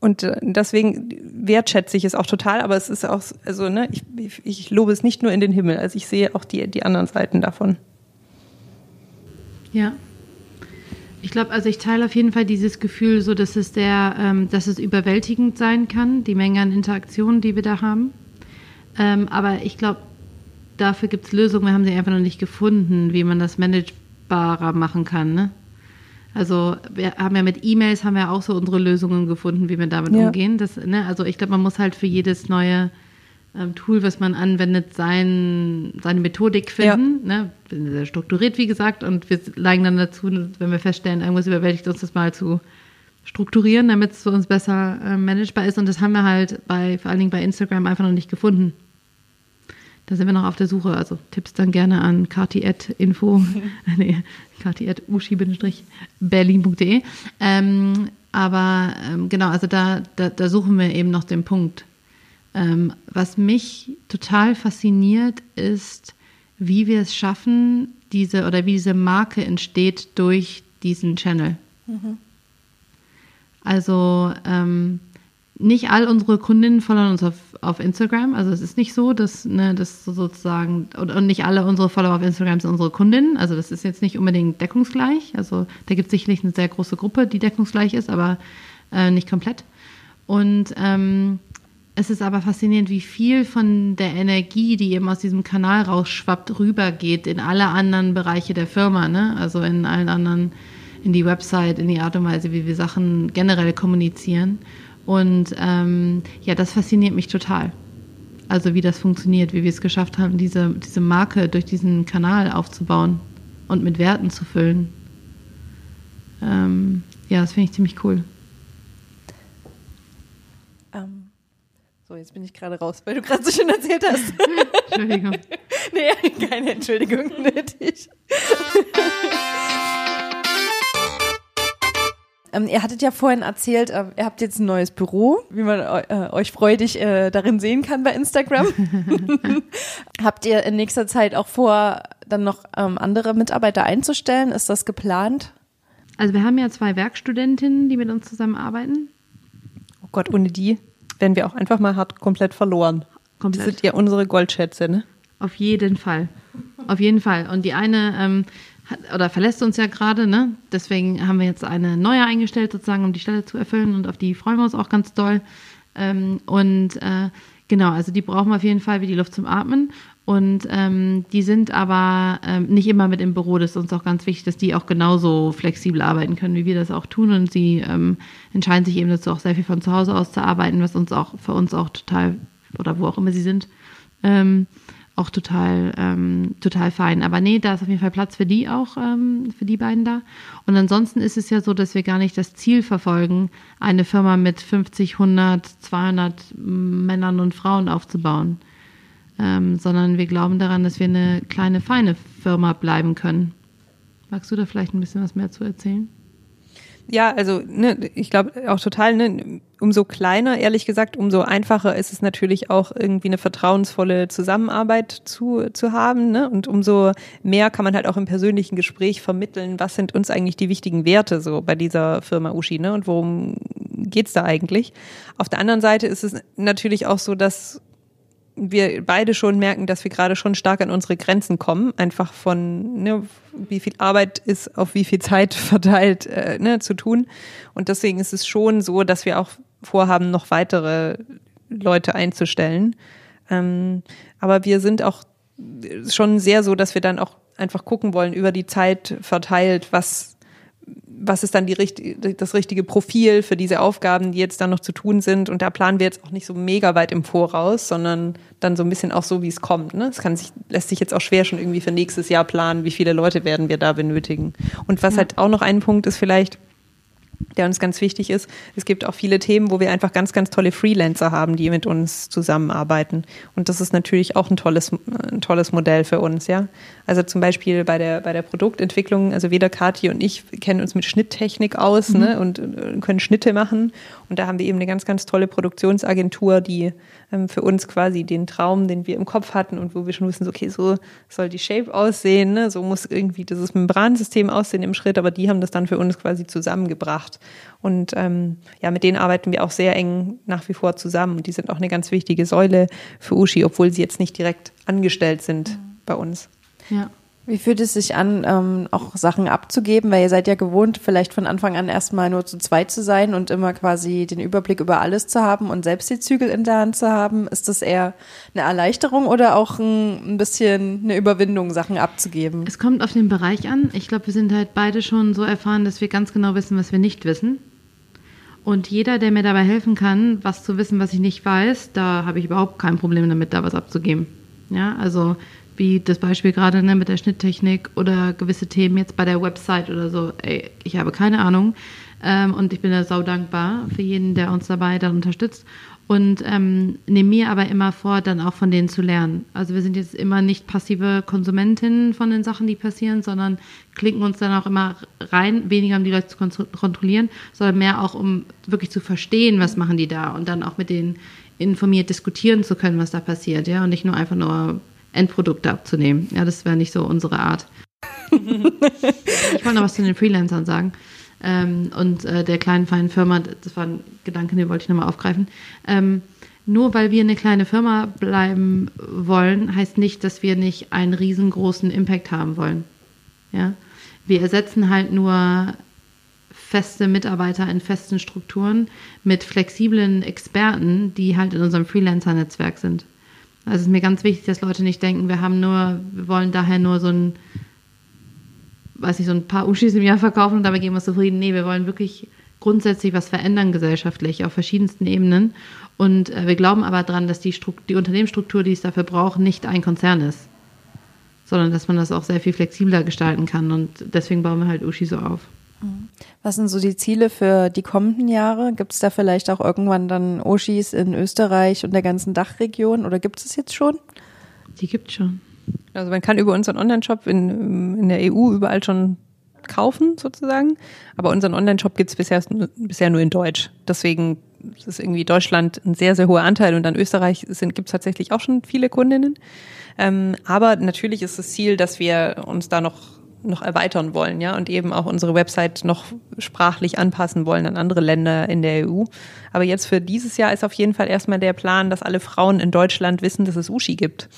Und äh, deswegen wertschätze ich es auch total, aber es ist auch, also, ne, ich, ich, ich lobe es nicht nur in den Himmel, also ich sehe auch die, die anderen Seiten davon.
Ja, ich glaube, also ich teile auf jeden Fall dieses Gefühl, so dass es der, ähm, dass es überwältigend sein kann, die Menge an Interaktionen, die wir da haben. Ähm, aber ich glaube, dafür gibt es Lösungen. Wir haben sie einfach noch nicht gefunden, wie man das managebarer machen kann. Ne? Also wir haben ja mit E-Mails haben wir auch so unsere Lösungen gefunden, wie wir damit ja. umgehen. Das, ne? Also ich glaube, man muss halt für jedes neue Tool, was man anwendet, sein, seine Methodik finden. Ja. Ne? Wir sind sehr strukturiert, wie gesagt, und wir neigen dann dazu, wenn wir feststellen, irgendwas überwältigt uns das mal zu strukturieren, damit es für uns besser äh, managebar ist. Und das haben wir halt bei, vor allen Dingen bei Instagram einfach noch nicht gefunden. Da sind wir noch auf der Suche. Also Tipps dann gerne an kati.info, *laughs* nee, kati.uschi-berlin.de. Ähm, aber ähm, genau, also da, da, da suchen wir eben noch den Punkt. Ähm, was mich total fasziniert, ist, wie wir es schaffen, diese oder wie diese Marke entsteht durch diesen Channel. Mhm. Also ähm, nicht all unsere Kundinnen folgen uns auf, auf Instagram. Also es ist nicht so, dass ne, das sozusagen und, und, nicht alle unsere Follower auf Instagram sind unsere Kundinnen. Also das ist jetzt nicht unbedingt deckungsgleich. Also da gibt es sicherlich eine sehr große Gruppe, die deckungsgleich ist, aber äh, nicht komplett. Und ähm, es ist aber faszinierend, wie viel von der Energie, die eben aus diesem Kanal rausschwappt, rübergeht in alle anderen Bereiche der Firma, ne? Also in allen anderen, in die Website, in die Art und Weise, wie wir Sachen generell kommunizieren. Und ähm, ja, das fasziniert mich total. Also wie das funktioniert, wie wir es geschafft haben, diese, diese Marke durch diesen Kanal aufzubauen und mit Werten zu füllen. Ähm, ja, das finde ich ziemlich cool.
So, jetzt bin ich gerade raus, weil du gerade so schön erzählt hast. *laughs* Entschuldigung. *laughs* nee, keine Entschuldigung *laughs* nötig.
Ähm, ihr hattet ja vorhin erzählt, äh, ihr habt jetzt ein neues Büro, wie man äh, euch freudig äh, darin sehen kann bei Instagram. habt ihr in nächster Zeit auch vor, dann noch ähm, andere Mitarbeiter einzustellen? Ist das geplant?
Also wir haben ja zwei Werkstudentinnen, die mit uns zusammenarbeiten.
Oh Gott, ohne die wären wir auch einfach mal hart komplett verloren. Komplett. Das sind ja unsere Goldschätze, ne?
Auf jeden Fall. Auf jeden Fall. Und die eine ähm, hat, oder verlässt uns ja gerade, ne? Deswegen haben wir jetzt eine neue eingestellt, sozusagen, um die Stelle zu erfüllen und auf die freuen wir uns auch ganz doll. Ähm, und äh, Genau, also die brauchen wir auf jeden Fall wie die Luft zum Atmen. Und ähm, die sind aber ähm, nicht immer mit im Büro. Das ist uns auch ganz wichtig, dass die auch genauso flexibel arbeiten können, wie wir das auch tun. Und sie ähm, entscheiden sich eben dazu, auch sehr viel von zu Hause aus zu arbeiten, was uns auch für uns auch total, oder wo auch immer sie sind, ähm, auch total, ähm, total fein. Aber nee, da ist auf jeden Fall Platz für die auch, ähm, für die beiden da. Und ansonsten ist es ja so, dass wir gar nicht das Ziel verfolgen, eine Firma mit 50, 100, 200 Männern und Frauen aufzubauen, ähm, sondern wir glauben daran, dass wir eine kleine, feine Firma bleiben können. Magst du da vielleicht ein bisschen was mehr zu erzählen?
Ja, also ne, ich glaube auch total, ne, umso kleiner, ehrlich gesagt, umso einfacher ist es natürlich auch irgendwie eine vertrauensvolle Zusammenarbeit zu, zu haben. Ne? Und umso mehr kann man halt auch im persönlichen Gespräch vermitteln, was sind uns eigentlich die wichtigen Werte so bei dieser Firma Uschi, ne? Und worum geht's da eigentlich? Auf der anderen Seite ist es natürlich auch so, dass wir beide schon merken, dass wir gerade schon stark an unsere Grenzen kommen, einfach von ne, wie viel Arbeit ist auf wie viel Zeit *laughs* verteilt äh, ne, zu tun. Und deswegen ist es schon so, dass wir auch vorhaben, noch weitere Leute einzustellen. Ähm, aber wir sind auch schon sehr so, dass wir dann auch einfach gucken wollen über die Zeit verteilt, was was ist dann die, das richtige Profil für diese Aufgaben, die jetzt dann noch zu tun sind. Und da planen wir jetzt auch nicht so mega weit im Voraus, sondern dann so ein bisschen auch so, wie es kommt. Ne? Es kann sich, lässt sich jetzt auch schwer schon irgendwie für nächstes Jahr planen, wie viele Leute werden wir da benötigen. Und was ja. halt auch noch ein Punkt ist vielleicht, der uns ganz wichtig ist. Es gibt auch viele Themen, wo wir einfach ganz, ganz tolle Freelancer haben, die mit uns zusammenarbeiten. Und das ist natürlich auch ein tolles, ein tolles Modell für uns, ja. Also zum Beispiel bei der, bei der Produktentwicklung, also weder Kathi und ich kennen uns mit Schnitttechnik aus mhm. ne, und, und können Schnitte machen. Und da haben wir eben eine ganz, ganz tolle Produktionsagentur, die ähm, für uns quasi den Traum, den wir im Kopf hatten und wo wir schon wissen, so, okay, so soll die Shape aussehen, ne? so muss irgendwie dieses Membransystem aussehen im Schritt, aber die haben das dann für uns quasi zusammengebracht. Und ähm, ja, mit denen arbeiten wir auch sehr eng nach wie vor zusammen. Und die sind auch eine ganz wichtige Säule für Uschi, obwohl sie jetzt nicht direkt angestellt sind mhm. bei uns.
Ja. Wie fühlt es sich an, ähm, auch Sachen abzugeben? Weil ihr seid ja gewohnt, vielleicht von Anfang an erstmal nur zu zweit zu sein und immer quasi den Überblick über alles zu haben und selbst die Zügel in der Hand zu haben. Ist das eher eine Erleichterung oder auch ein, ein bisschen eine Überwindung, Sachen abzugeben?
Es kommt auf den Bereich an. Ich glaube, wir sind halt beide schon so erfahren, dass wir ganz genau wissen, was wir nicht wissen. Und jeder, der mir dabei helfen kann, was zu wissen, was ich nicht weiß, da habe ich überhaupt kein Problem damit, da was abzugeben. Ja, also wie das Beispiel gerade ne, mit der Schnitttechnik oder gewisse Themen jetzt bei der Website oder so. Ey, ich habe keine Ahnung. Ähm, und ich bin da sau dankbar für jeden, der uns dabei dann unterstützt. Und ähm, nehme mir aber immer vor, dann auch von denen zu lernen. Also wir sind jetzt immer nicht passive Konsumentinnen von den Sachen, die passieren, sondern klicken uns dann auch immer rein, weniger um die Leute zu kontrollieren, sondern mehr auch um wirklich zu verstehen, was machen die da und dann auch mit denen informiert diskutieren zu können, was da passiert, ja, und nicht nur einfach nur Endprodukte abzunehmen. Ja, das wäre nicht so unsere Art. *laughs* ich wollte noch was zu den Freelancern sagen. Ähm, und äh, der kleinen feinen Firma, das war ein Gedanke, den wollte ich nochmal aufgreifen. Ähm, nur weil wir eine kleine Firma bleiben wollen, heißt nicht, dass wir nicht einen riesengroßen Impact haben wollen. Ja? Wir ersetzen halt nur feste Mitarbeiter in festen Strukturen mit flexiblen Experten, die halt in unserem Freelancer-Netzwerk sind. Also es ist mir ganz wichtig, dass Leute nicht denken, wir haben nur, wir wollen daher nur so ein, weiß nicht, so ein paar Uschis im Jahr verkaufen und dabei gehen wir zufrieden. Nee, wir wollen wirklich grundsätzlich was verändern gesellschaftlich auf verschiedensten Ebenen. Und äh, wir glauben aber daran, dass die, die Unternehmensstruktur, die es dafür braucht, nicht ein Konzern ist, sondern dass man das auch sehr viel flexibler gestalten kann. Und deswegen bauen wir halt Uschi so auf.
Was sind so die Ziele für die kommenden Jahre? Gibt es da vielleicht auch irgendwann dann Oshis in Österreich und der ganzen Dachregion oder gibt es jetzt schon?
Die gibt es schon.
Also man kann über unseren Online-Shop in, in der EU überall schon kaufen sozusagen, aber unseren Online-Shop gibt es bisher, bisher nur in Deutsch. Deswegen ist irgendwie Deutschland ein sehr, sehr hoher Anteil und dann Österreich gibt es tatsächlich auch schon viele Kundinnen. Ähm, aber natürlich ist das Ziel, dass wir uns da noch noch erweitern wollen, ja, und eben auch unsere Website noch sprachlich anpassen wollen an andere Länder in der EU. Aber jetzt für dieses Jahr ist auf jeden Fall erstmal der Plan, dass alle Frauen in Deutschland wissen, dass es Uschi gibt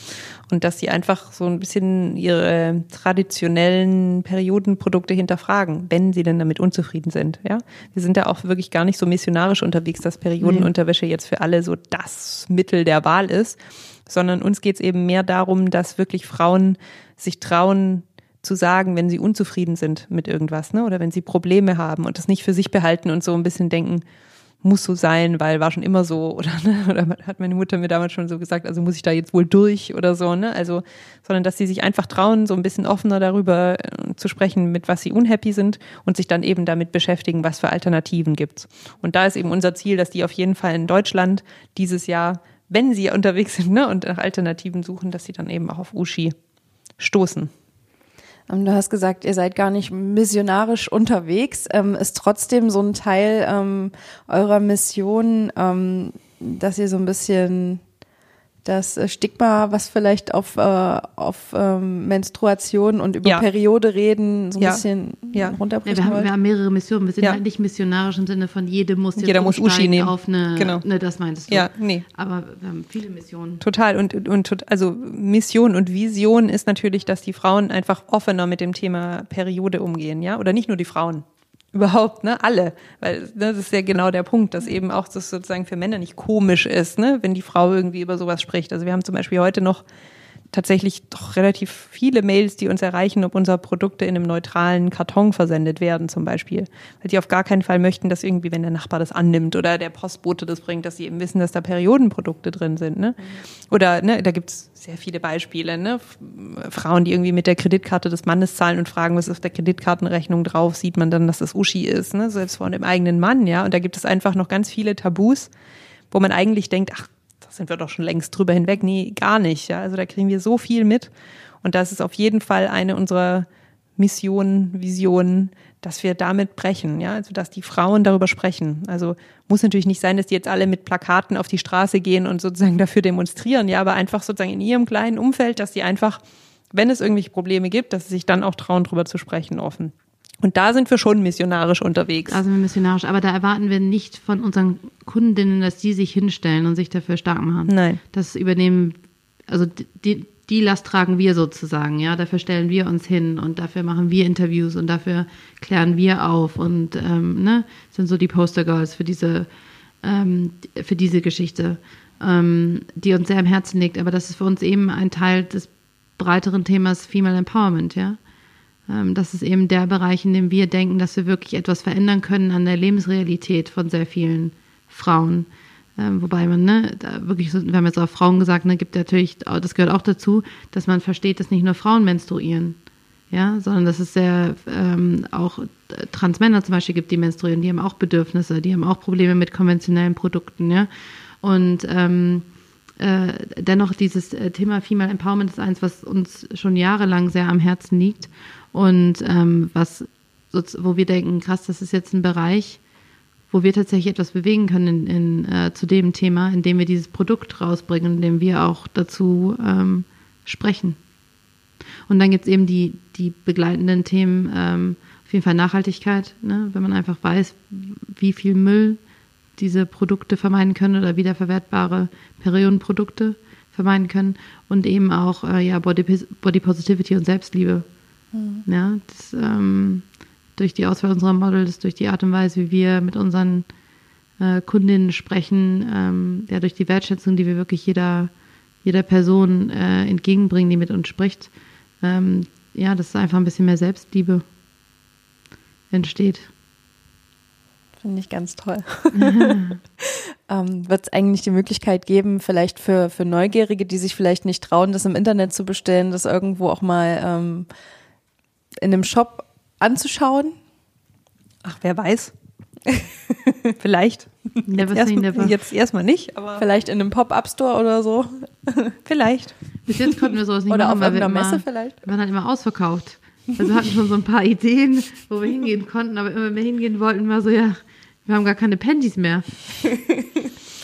und dass sie einfach so ein bisschen ihre traditionellen Periodenprodukte hinterfragen, wenn sie denn damit unzufrieden sind, ja. Wir sind da auch wirklich gar nicht so missionarisch unterwegs, dass Periodenunterwäsche jetzt für alle so das Mittel der Wahl ist, sondern uns geht es eben mehr darum, dass wirklich Frauen sich trauen, zu sagen, wenn sie unzufrieden sind mit irgendwas, ne? Oder wenn sie Probleme haben und das nicht für sich behalten und so ein bisschen denken, muss so sein, weil war schon immer so *laughs* oder, ne? oder hat meine Mutter mir damals schon so gesagt, also muss ich da jetzt wohl durch oder so, ne? Also, sondern dass sie sich einfach trauen, so ein bisschen offener darüber äh, zu sprechen, mit was sie unhappy sind und sich dann eben damit beschäftigen, was für Alternativen gibt's. Und da ist eben unser Ziel, dass die auf jeden Fall in Deutschland dieses Jahr, wenn sie unterwegs sind, ne, und nach Alternativen suchen, dass sie dann eben auch auf Uschi stoßen.
Ähm, Du hast gesagt, ihr seid gar nicht missionarisch unterwegs. Ähm, ist trotzdem so ein Teil ähm, eurer Mission, dass ihr so ein bisschen das äh, Stigma, was vielleicht auf, äh, auf ähm, Menstruation und über
Ja.
Periode reden, so ein
Ja.
bisschen
Ja.
Ja,
runterbrechen
wir, haben, wir haben mehrere Missionen. Wir sind
Ja.
halt nicht missionarisch im Sinne von jede muss jetzt
Jeder muss Uschi nehmen.
auf eine,
Genau.
ne, das meintest du.
Ja, nee.
Aber wir haben viele Missionen.
Total. Und, und tot- also Mission und Vision ist natürlich, dass die Frauen einfach offener mit dem Thema Periode umgehen, ja? Oder nicht nur die Frauen. Überhaupt, ne? Alle. Weil ne, das ist ja genau der Punkt, dass eben auch das sozusagen für Männer nicht komisch ist, ne? wenn die Frau irgendwie über sowas spricht. Also wir haben zum Beispiel heute noch tatsächlich doch relativ viele Mails, die uns erreichen, ob unsere Produkte in einem neutralen Karton versendet werden, zum Beispiel. Weil die auf gar keinen Fall möchten, dass irgendwie, wenn der Nachbar das annimmt oder der Postbote das bringt, dass sie eben wissen, dass da Periodenprodukte drin sind. Ne? Oder ne, da gibt's sehr viele Beispiele. Ne? Frauen, die irgendwie mit der Kreditkarte des Mannes zahlen und fragen, was ist auf der Kreditkartenrechnung drauf, sieht man dann, dass das Uschi ist, ne? selbst von dem eigenen Mann. ja. Und da gibt es einfach noch ganz viele Tabus, wo man eigentlich denkt, ach, sind wir doch schon längst drüber hinweg. Nee, gar nicht. Ja? Also da kriegen wir so viel mit. Und das ist auf jeden Fall eine unserer Missionen, Visionen, dass wir damit brechen, ja, also dass die Frauen darüber sprechen. Also muss natürlich nicht sein, dass die jetzt alle mit Plakaten auf die Straße gehen und sozusagen *laughs* dafür demonstrieren, ja, aber einfach sozusagen in ihrem kleinen Umfeld, dass die einfach, wenn es irgendwelche Probleme gibt, dass sie sich dann auch trauen, drüber zu sprechen offen. Und da sind wir schon missionarisch unterwegs.
Da sind wir missionarisch. Aber da erwarten wir nicht von unseren Kundinnen, dass die sich hinstellen und sich dafür stark machen.
Nein.
Das übernehmen, also die, die Last tragen wir sozusagen, ja. Dafür stellen wir uns hin und dafür machen wir Interviews und dafür klären wir auf und ähm, ne, sind so die Poster Girls für diese, ähm, für diese Geschichte, ähm, die uns sehr am Herzen liegt. Aber das ist für uns eben ein Teil des breiteren Themas Female Empowerment, ja. Ähm, das ist eben der Bereich, in dem wir denken, dass wir wirklich etwas verändern können an der Lebensrealität von sehr vielen Frauen. Ähm, wobei man, ne, wirklich, wir haben jetzt auch Frauen gesagt, ne, gibt natürlich, das gehört auch dazu, dass man versteht, dass nicht nur Frauen menstruieren, ja, sondern dass es sehr ähm, auch Transmänner zum Beispiel gibt, die menstruieren, die haben auch Bedürfnisse, die haben auch Probleme mit konventionellen Produkten, ja. Und ähm, äh, dennoch dieses äh, Thema Female Empowerment ist eins, was uns schon jahrelang sehr am Herzen liegt und ähm, was, wo wir denken, krass, das ist jetzt ein Bereich, wo wir tatsächlich etwas bewegen können in, in, äh, zu dem Thema, indem wir dieses Produkt rausbringen, indem wir auch dazu ähm, sprechen. Und dann gibt es eben die, die begleitenden Themen, ähm, auf jeden Fall Nachhaltigkeit, ne? wenn man einfach weiß, wie viel Müll diese Produkte vermeiden können oder wiederverwertbare Periodenprodukte vermeiden können und eben auch äh, ja, Body, Body Positivity und Selbstliebe. Ja, das, ähm, durch die Auswahl unserer Models, durch die Art und Weise, wie wir mit unseren äh, Kundinnen sprechen, ähm, ja, durch die Wertschätzung, die wir wirklich jeder, jeder Person äh, entgegenbringen, die mit uns spricht, ähm, ja, dass einfach ein bisschen mehr Selbstliebe entsteht.
Finde ich ganz toll. *laughs* *laughs* ähm, Wird es eigentlich die Möglichkeit geben, vielleicht für, für Neugierige, die sich vielleicht nicht trauen, das im Internet zu bestellen, das irgendwo auch mal ähm, in einem Shop anzuschauen?
Ach, wer weiß. *laughs* Vielleicht.
Never
Erst,
say never.
jetzt erstmal nicht, aber
Vielleicht in einem Pop-Up-Store oder so? *laughs*
vielleicht.
Bis jetzt konnten wir sowas nicht
Oder
machen,
auf
wir
irgendeiner
immer,
Messe vielleicht?
Wir waren halt immer ausverkauft. Also wir hatten schon so ein paar *laughs* Ideen, wo wir hingehen konnten, aber immer wenn wir hingehen wollten, war so, ja, wir haben gar keine Panties mehr.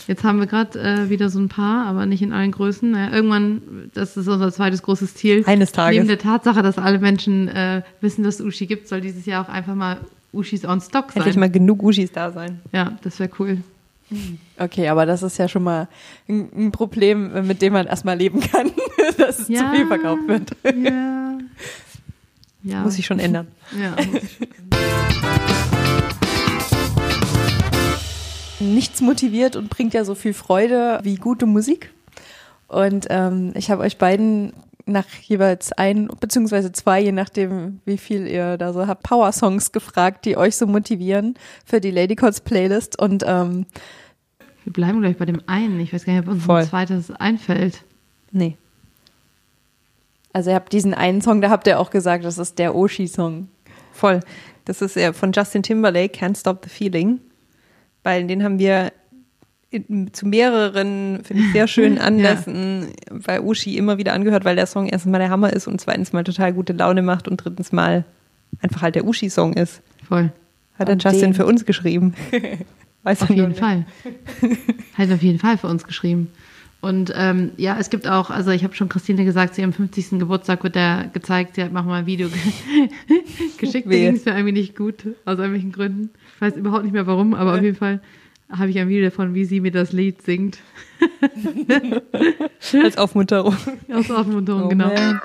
Jetzt haben wir gerade äh, wieder so ein paar, aber nicht in allen Größen. Naja, irgendwann, das ist unser zweites großes Ziel.
Eines Tages.
Neben der Tatsache, dass alle Menschen äh, wissen, dass es Uschi gibt, soll dieses Jahr auch einfach mal Uschis on Stock sein.
Endlich mal genug Uschis da sein.
Ja, das wäre cool.
Okay, aber das ist ja schon mal ein, ein Problem, mit dem man erstmal leben kann, *laughs* dass es zu viel verkauft wird.
Ja. *laughs* ja.
Muss ich schon ändern.
Ja.
Nichts motiviert und bringt ja so viel Freude wie gute Musik. Und ähm, ich habe euch beiden nach jeweils ein beziehungsweise zwei, je nachdem, wie viel ihr da so habt, Power-Songs gefragt, die euch so motivieren für die Ladycots Playlist. Und ähm,
Wir bleiben gleich bei dem einen. Ich weiß gar nicht, ob uns
Voll.
ein zweites einfällt.
Nee.
also ihr habt diesen einen Song, da habt ihr auch gesagt, das ist der Oshi-Song.
Voll. Das ist ja von Justin Timberlake, Can't Stop the Feeling. Weil den haben wir in, zu mehreren, finde ich, sehr schönen *laughs* Anlässen bei Ushi immer wieder angehört, weil der Song erstens mal der Hammer ist und zweitens mal total gute Laune macht und drittens mal einfach halt der Ushi-Song ist.
Voll.
Hat
Und
Justin für uns geschrieben. *laughs* Weiß
Auf jeden. Fall. *laughs* Hat auf jeden Fall für uns geschrieben. Und ähm, ja, es gibt auch, also ich habe schon Christine gesagt, zu ihrem 50. Geburtstag wird der gezeigt, sie hat mal ein Video ge *laughs* geschickt, da ging es mir irgendwie nicht gut, aus irgendwelchen Gründen. Ich weiß überhaupt nicht mehr warum, aber auf jeden Fall habe ich ein Video davon, wie sie mir das Lied singt. *laughs*
Als Aufmunterung.
Aus Aufmunterung,
Oh
genau.
man.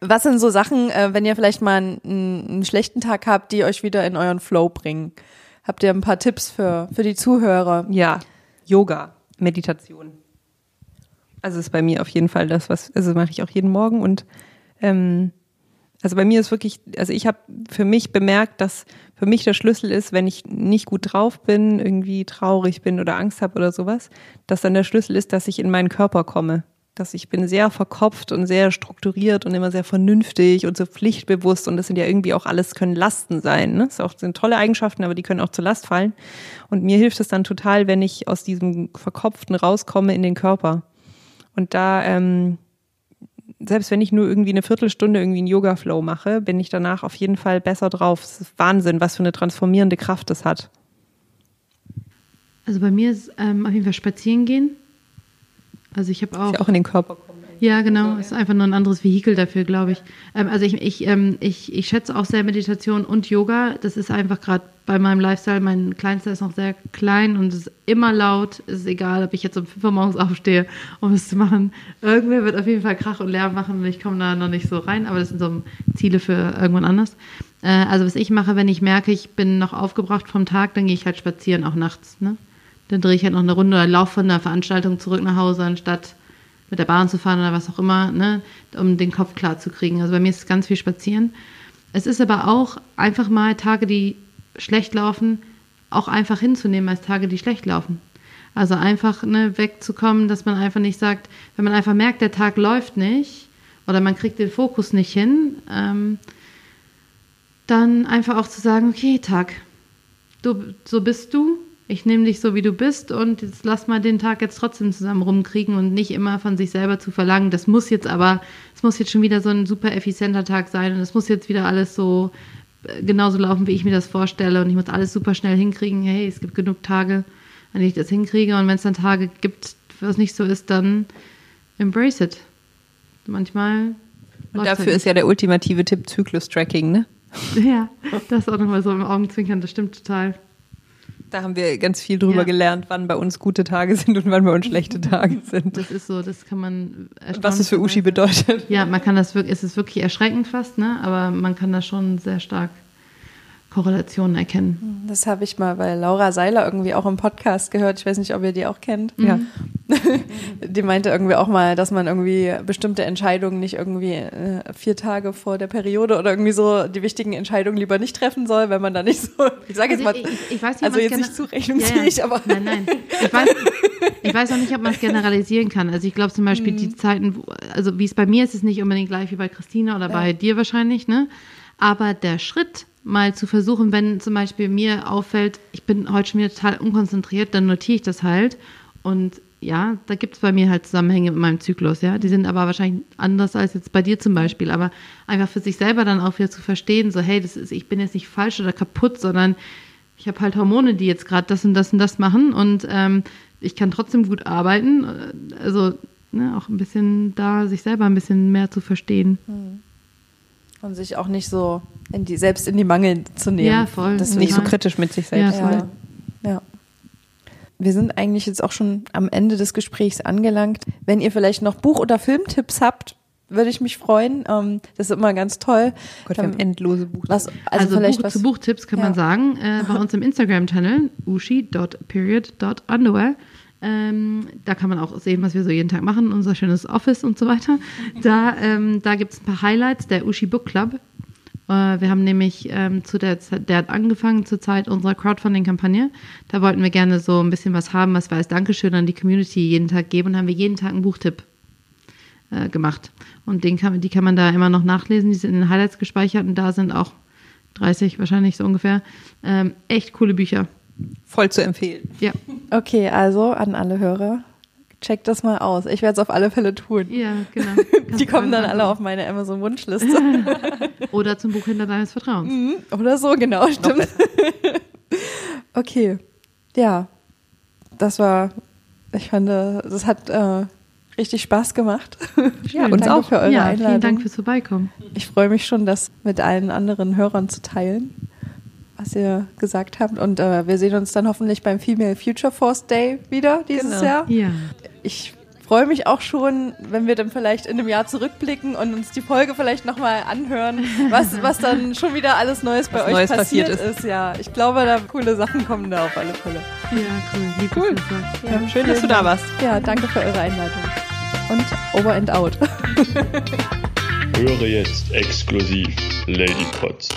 Was sind so Sachen, äh, wenn ihr vielleicht mal einen, einen schlechten Tag habt, die euch wieder in euren Flow bringen? Habt ihr ein paar Tipps für, für die Zuhörer?
Ja, Yoga, Meditation. Also ist bei mir auf jeden Fall das, was, also mache ich auch jeden Morgen und ähm, also bei mir ist wirklich, also ich habe für mich bemerkt, dass für mich der Schlüssel ist, wenn ich nicht gut drauf bin, irgendwie traurig bin oder Angst habe oder sowas, dass dann der Schlüssel ist, dass ich in meinen Körper komme. Dass ich bin sehr verkopft und sehr strukturiert und immer sehr vernünftig und so pflichtbewusst und das sind ja irgendwie auch alles können Lasten sein. Ne? Das sind auch sind tolle Eigenschaften, aber die können auch zur Last fallen. Und mir hilft es dann total, wenn ich aus diesem Verkopften rauskomme in den Körper. Und da, ähm, selbst wenn ich nur irgendwie eine Viertelstunde irgendwie einen Yoga-Flow mache, bin ich danach auf jeden Fall besser drauf. Es ist Wahnsinn, was für eine transformierende Kraft das hat.
Also bei mir ist ähm, auf jeden Fall spazieren gehen. Also ich habe auch
Dass ich auch in den Körper komme.
Ja, genau. Ist einfach nur ein anderes Vehikel dafür, glaube ich. Ähm, also ich, ich, ähm, ich, ich schätze auch sehr Meditation und Yoga. Das ist einfach gerade bei meinem Lifestyle. Mein Kleinster ist noch sehr klein und es ist immer laut. Es ist egal, ob ich jetzt um 5 Uhr morgens aufstehe, um es zu machen. Irgendwer wird auf jeden Fall Krach und Lärm machen und ich komme da noch nicht so rein. Aber das sind so Ziele für irgendwann anders. Äh, also was ich mache, wenn ich merke, ich bin noch aufgebracht vom Tag, dann gehe ich halt spazieren, auch nachts. Ne? Dann drehe ich halt noch eine Runde oder laufe von der Veranstaltung zurück nach Hause, anstatt mit der Bahn zu fahren oder was auch immer, ne, um den Kopf klar zu kriegen. Also bei mir ist es ganz viel spazieren. Es ist aber auch einfach mal Tage, die schlecht laufen, auch einfach hinzunehmen als Tage, die schlecht laufen. Also einfach ne, wegzukommen, dass man einfach nicht sagt, wenn man einfach merkt, der Tag läuft nicht oder man kriegt den Fokus nicht hin, ähm, dann einfach auch zu sagen, okay, Tag, du, so bist du, ich nehme dich so, wie du bist und jetzt lass mal den Tag jetzt trotzdem zusammen rumkriegen und nicht immer von sich selber zu verlangen, das muss jetzt aber, es muss jetzt schon wieder so ein super effizienter Tag sein und es muss jetzt wieder alles so äh, genauso laufen, wie ich mir das vorstelle und ich muss alles super schnell hinkriegen. Hey, es gibt genug Tage, an denen ich das hinkriege und wenn es dann Tage gibt, was nicht so ist, dann embrace it. Manchmal
Und dafür
halt
ist ja der ultimative Tipp Zyklus-Tracking, ne? *laughs*
ja, das auch nochmal so im Augenzwinkern, das stimmt total.
Da haben wir ganz viel drüber
Ja.
gelernt, wann bei uns gute Tage sind und wann bei uns schlechte Tage sind.
Das ist so, das kann man
was das für Uschi bedeutet.
Ja, man kann das wirklich, es ist wirklich erschreckend fast, ne? Aber man kann da schon sehr stark Korrelationen erkennen.
Das habe ich mal bei Laura Seiler irgendwie auch im Podcast gehört. Ich weiß nicht, ob ihr die auch kennt.
Ja. *laughs*
Die meinte irgendwie auch mal, dass man irgendwie bestimmte Entscheidungen nicht irgendwie äh, vier Tage vor der Periode oder irgendwie so die wichtigen Entscheidungen lieber nicht treffen soll, wenn man da nicht so, ich sage jetzt mal,
Also ich, ich, ich weiß nicht,
also
ob
jetzt nicht zurechnungsfähig,
Ja, ja.
aber
Nein, nein. Ich weiß, ich weiß auch nicht, ob man es generalisieren kann. Also ich glaube zum Beispiel
Mhm.
die Zeiten, wo, also wie es bei mir ist, ist nicht unbedingt gleich wie bei Christina oder bei dir wahrscheinlich, ne? Aber der Schritt, mal zu versuchen, wenn zum Beispiel mir auffällt, ich bin heute schon wieder total unkonzentriert, dann notiere ich das halt. Und ja, da gibt es bei mir halt Zusammenhänge mit meinem Zyklus, ja. Die sind aber wahrscheinlich anders als jetzt bei dir zum Beispiel. Aber einfach für sich selber dann auch wieder zu verstehen, so, hey, das ist, ich bin jetzt nicht falsch oder kaputt, sondern ich habe halt Hormone, die jetzt gerade das und das und das machen und ähm, ich kann trotzdem gut arbeiten. Also ne, auch ein bisschen da, sich selber ein bisschen mehr zu verstehen.
Und sich auch nicht so in die, selbst in die Mangel zu nehmen.
Ja, voll.
Deswegen-
Nicht so kritisch mit sich selbst.
Ja, voll.
Ja. ja. Wir sind eigentlich jetzt auch schon am Ende des Gesprächs angelangt. Wenn ihr vielleicht noch Buch- oder Filmtipps habt, würde ich mich freuen. Ähm, das ist immer ganz toll.
Oh Gott, wir haben endlose Buch.
was, also,
Also,
vielleicht
Buch,
was,
zu Buchtipps kann
Ja.
man sagen, äh, bei *laughs* uns im Instagram-Channel, ushi.period.underwear. Ähm, da kann man auch sehen, was wir so jeden Tag machen, unser schönes Office und so weiter. Da, ähm, da gibt es ein paar Highlights der Ushi Book Club. Äh, wir haben nämlich ähm, zu der Zeit, der hat angefangen zur Zeit unserer Crowdfunding-Kampagne. Da wollten wir gerne so ein bisschen was haben, was wir als Dankeschön an die Community jeden Tag geben und haben wir jeden Tag einen Buchtipp äh, gemacht. Und den kann, die kann man da immer noch nachlesen. Die sind in den Highlights gespeichert und da sind auch 30 wahrscheinlich so ungefähr. Ähm, echt coole Bücher.
Voll zu empfehlen.
Ja.
Okay, also an alle Hörer, checkt das mal aus. Ich werde es auf alle Fälle tun.
Ja, genau. *laughs*
Die kommen dann alle auf meine Amazon-Wunschliste. *laughs*
Oder zum Buchhändler deines Vertrauens.
Mhm, Oder so, genau, stimmt. *laughs* okay, ja, das war, ich fand, äh, das hat äh, richtig Spaß gemacht.
Schön.
uns auch. für eure
ja,
Einladung.
vielen Dank fürs Vorbeikommen.
Ich freue mich schon, das mit allen anderen Hörern zu teilen, was ihr gesagt habt. Und äh, wir sehen uns dann hoffentlich beim Female Future Force Day wieder dieses
Genau.
Jahr.
Ja.
Ich freue mich auch schon, wenn wir dann vielleicht in einem Jahr zurückblicken und uns die Folge vielleicht nochmal anhören, *laughs* was, was dann schon wieder alles Neues bei
Was
euch
Neues
passiert,
passiert
ist. Ja, ich glaube, da coole Sachen kommen da auf alle Fälle.
Ja, cool.
Cool.
sagst.
Ja,
Schön, dass du da warst.
Ja, danke für eure Einladung. Und over and out.
Höre jetzt exklusiv Lady Pots.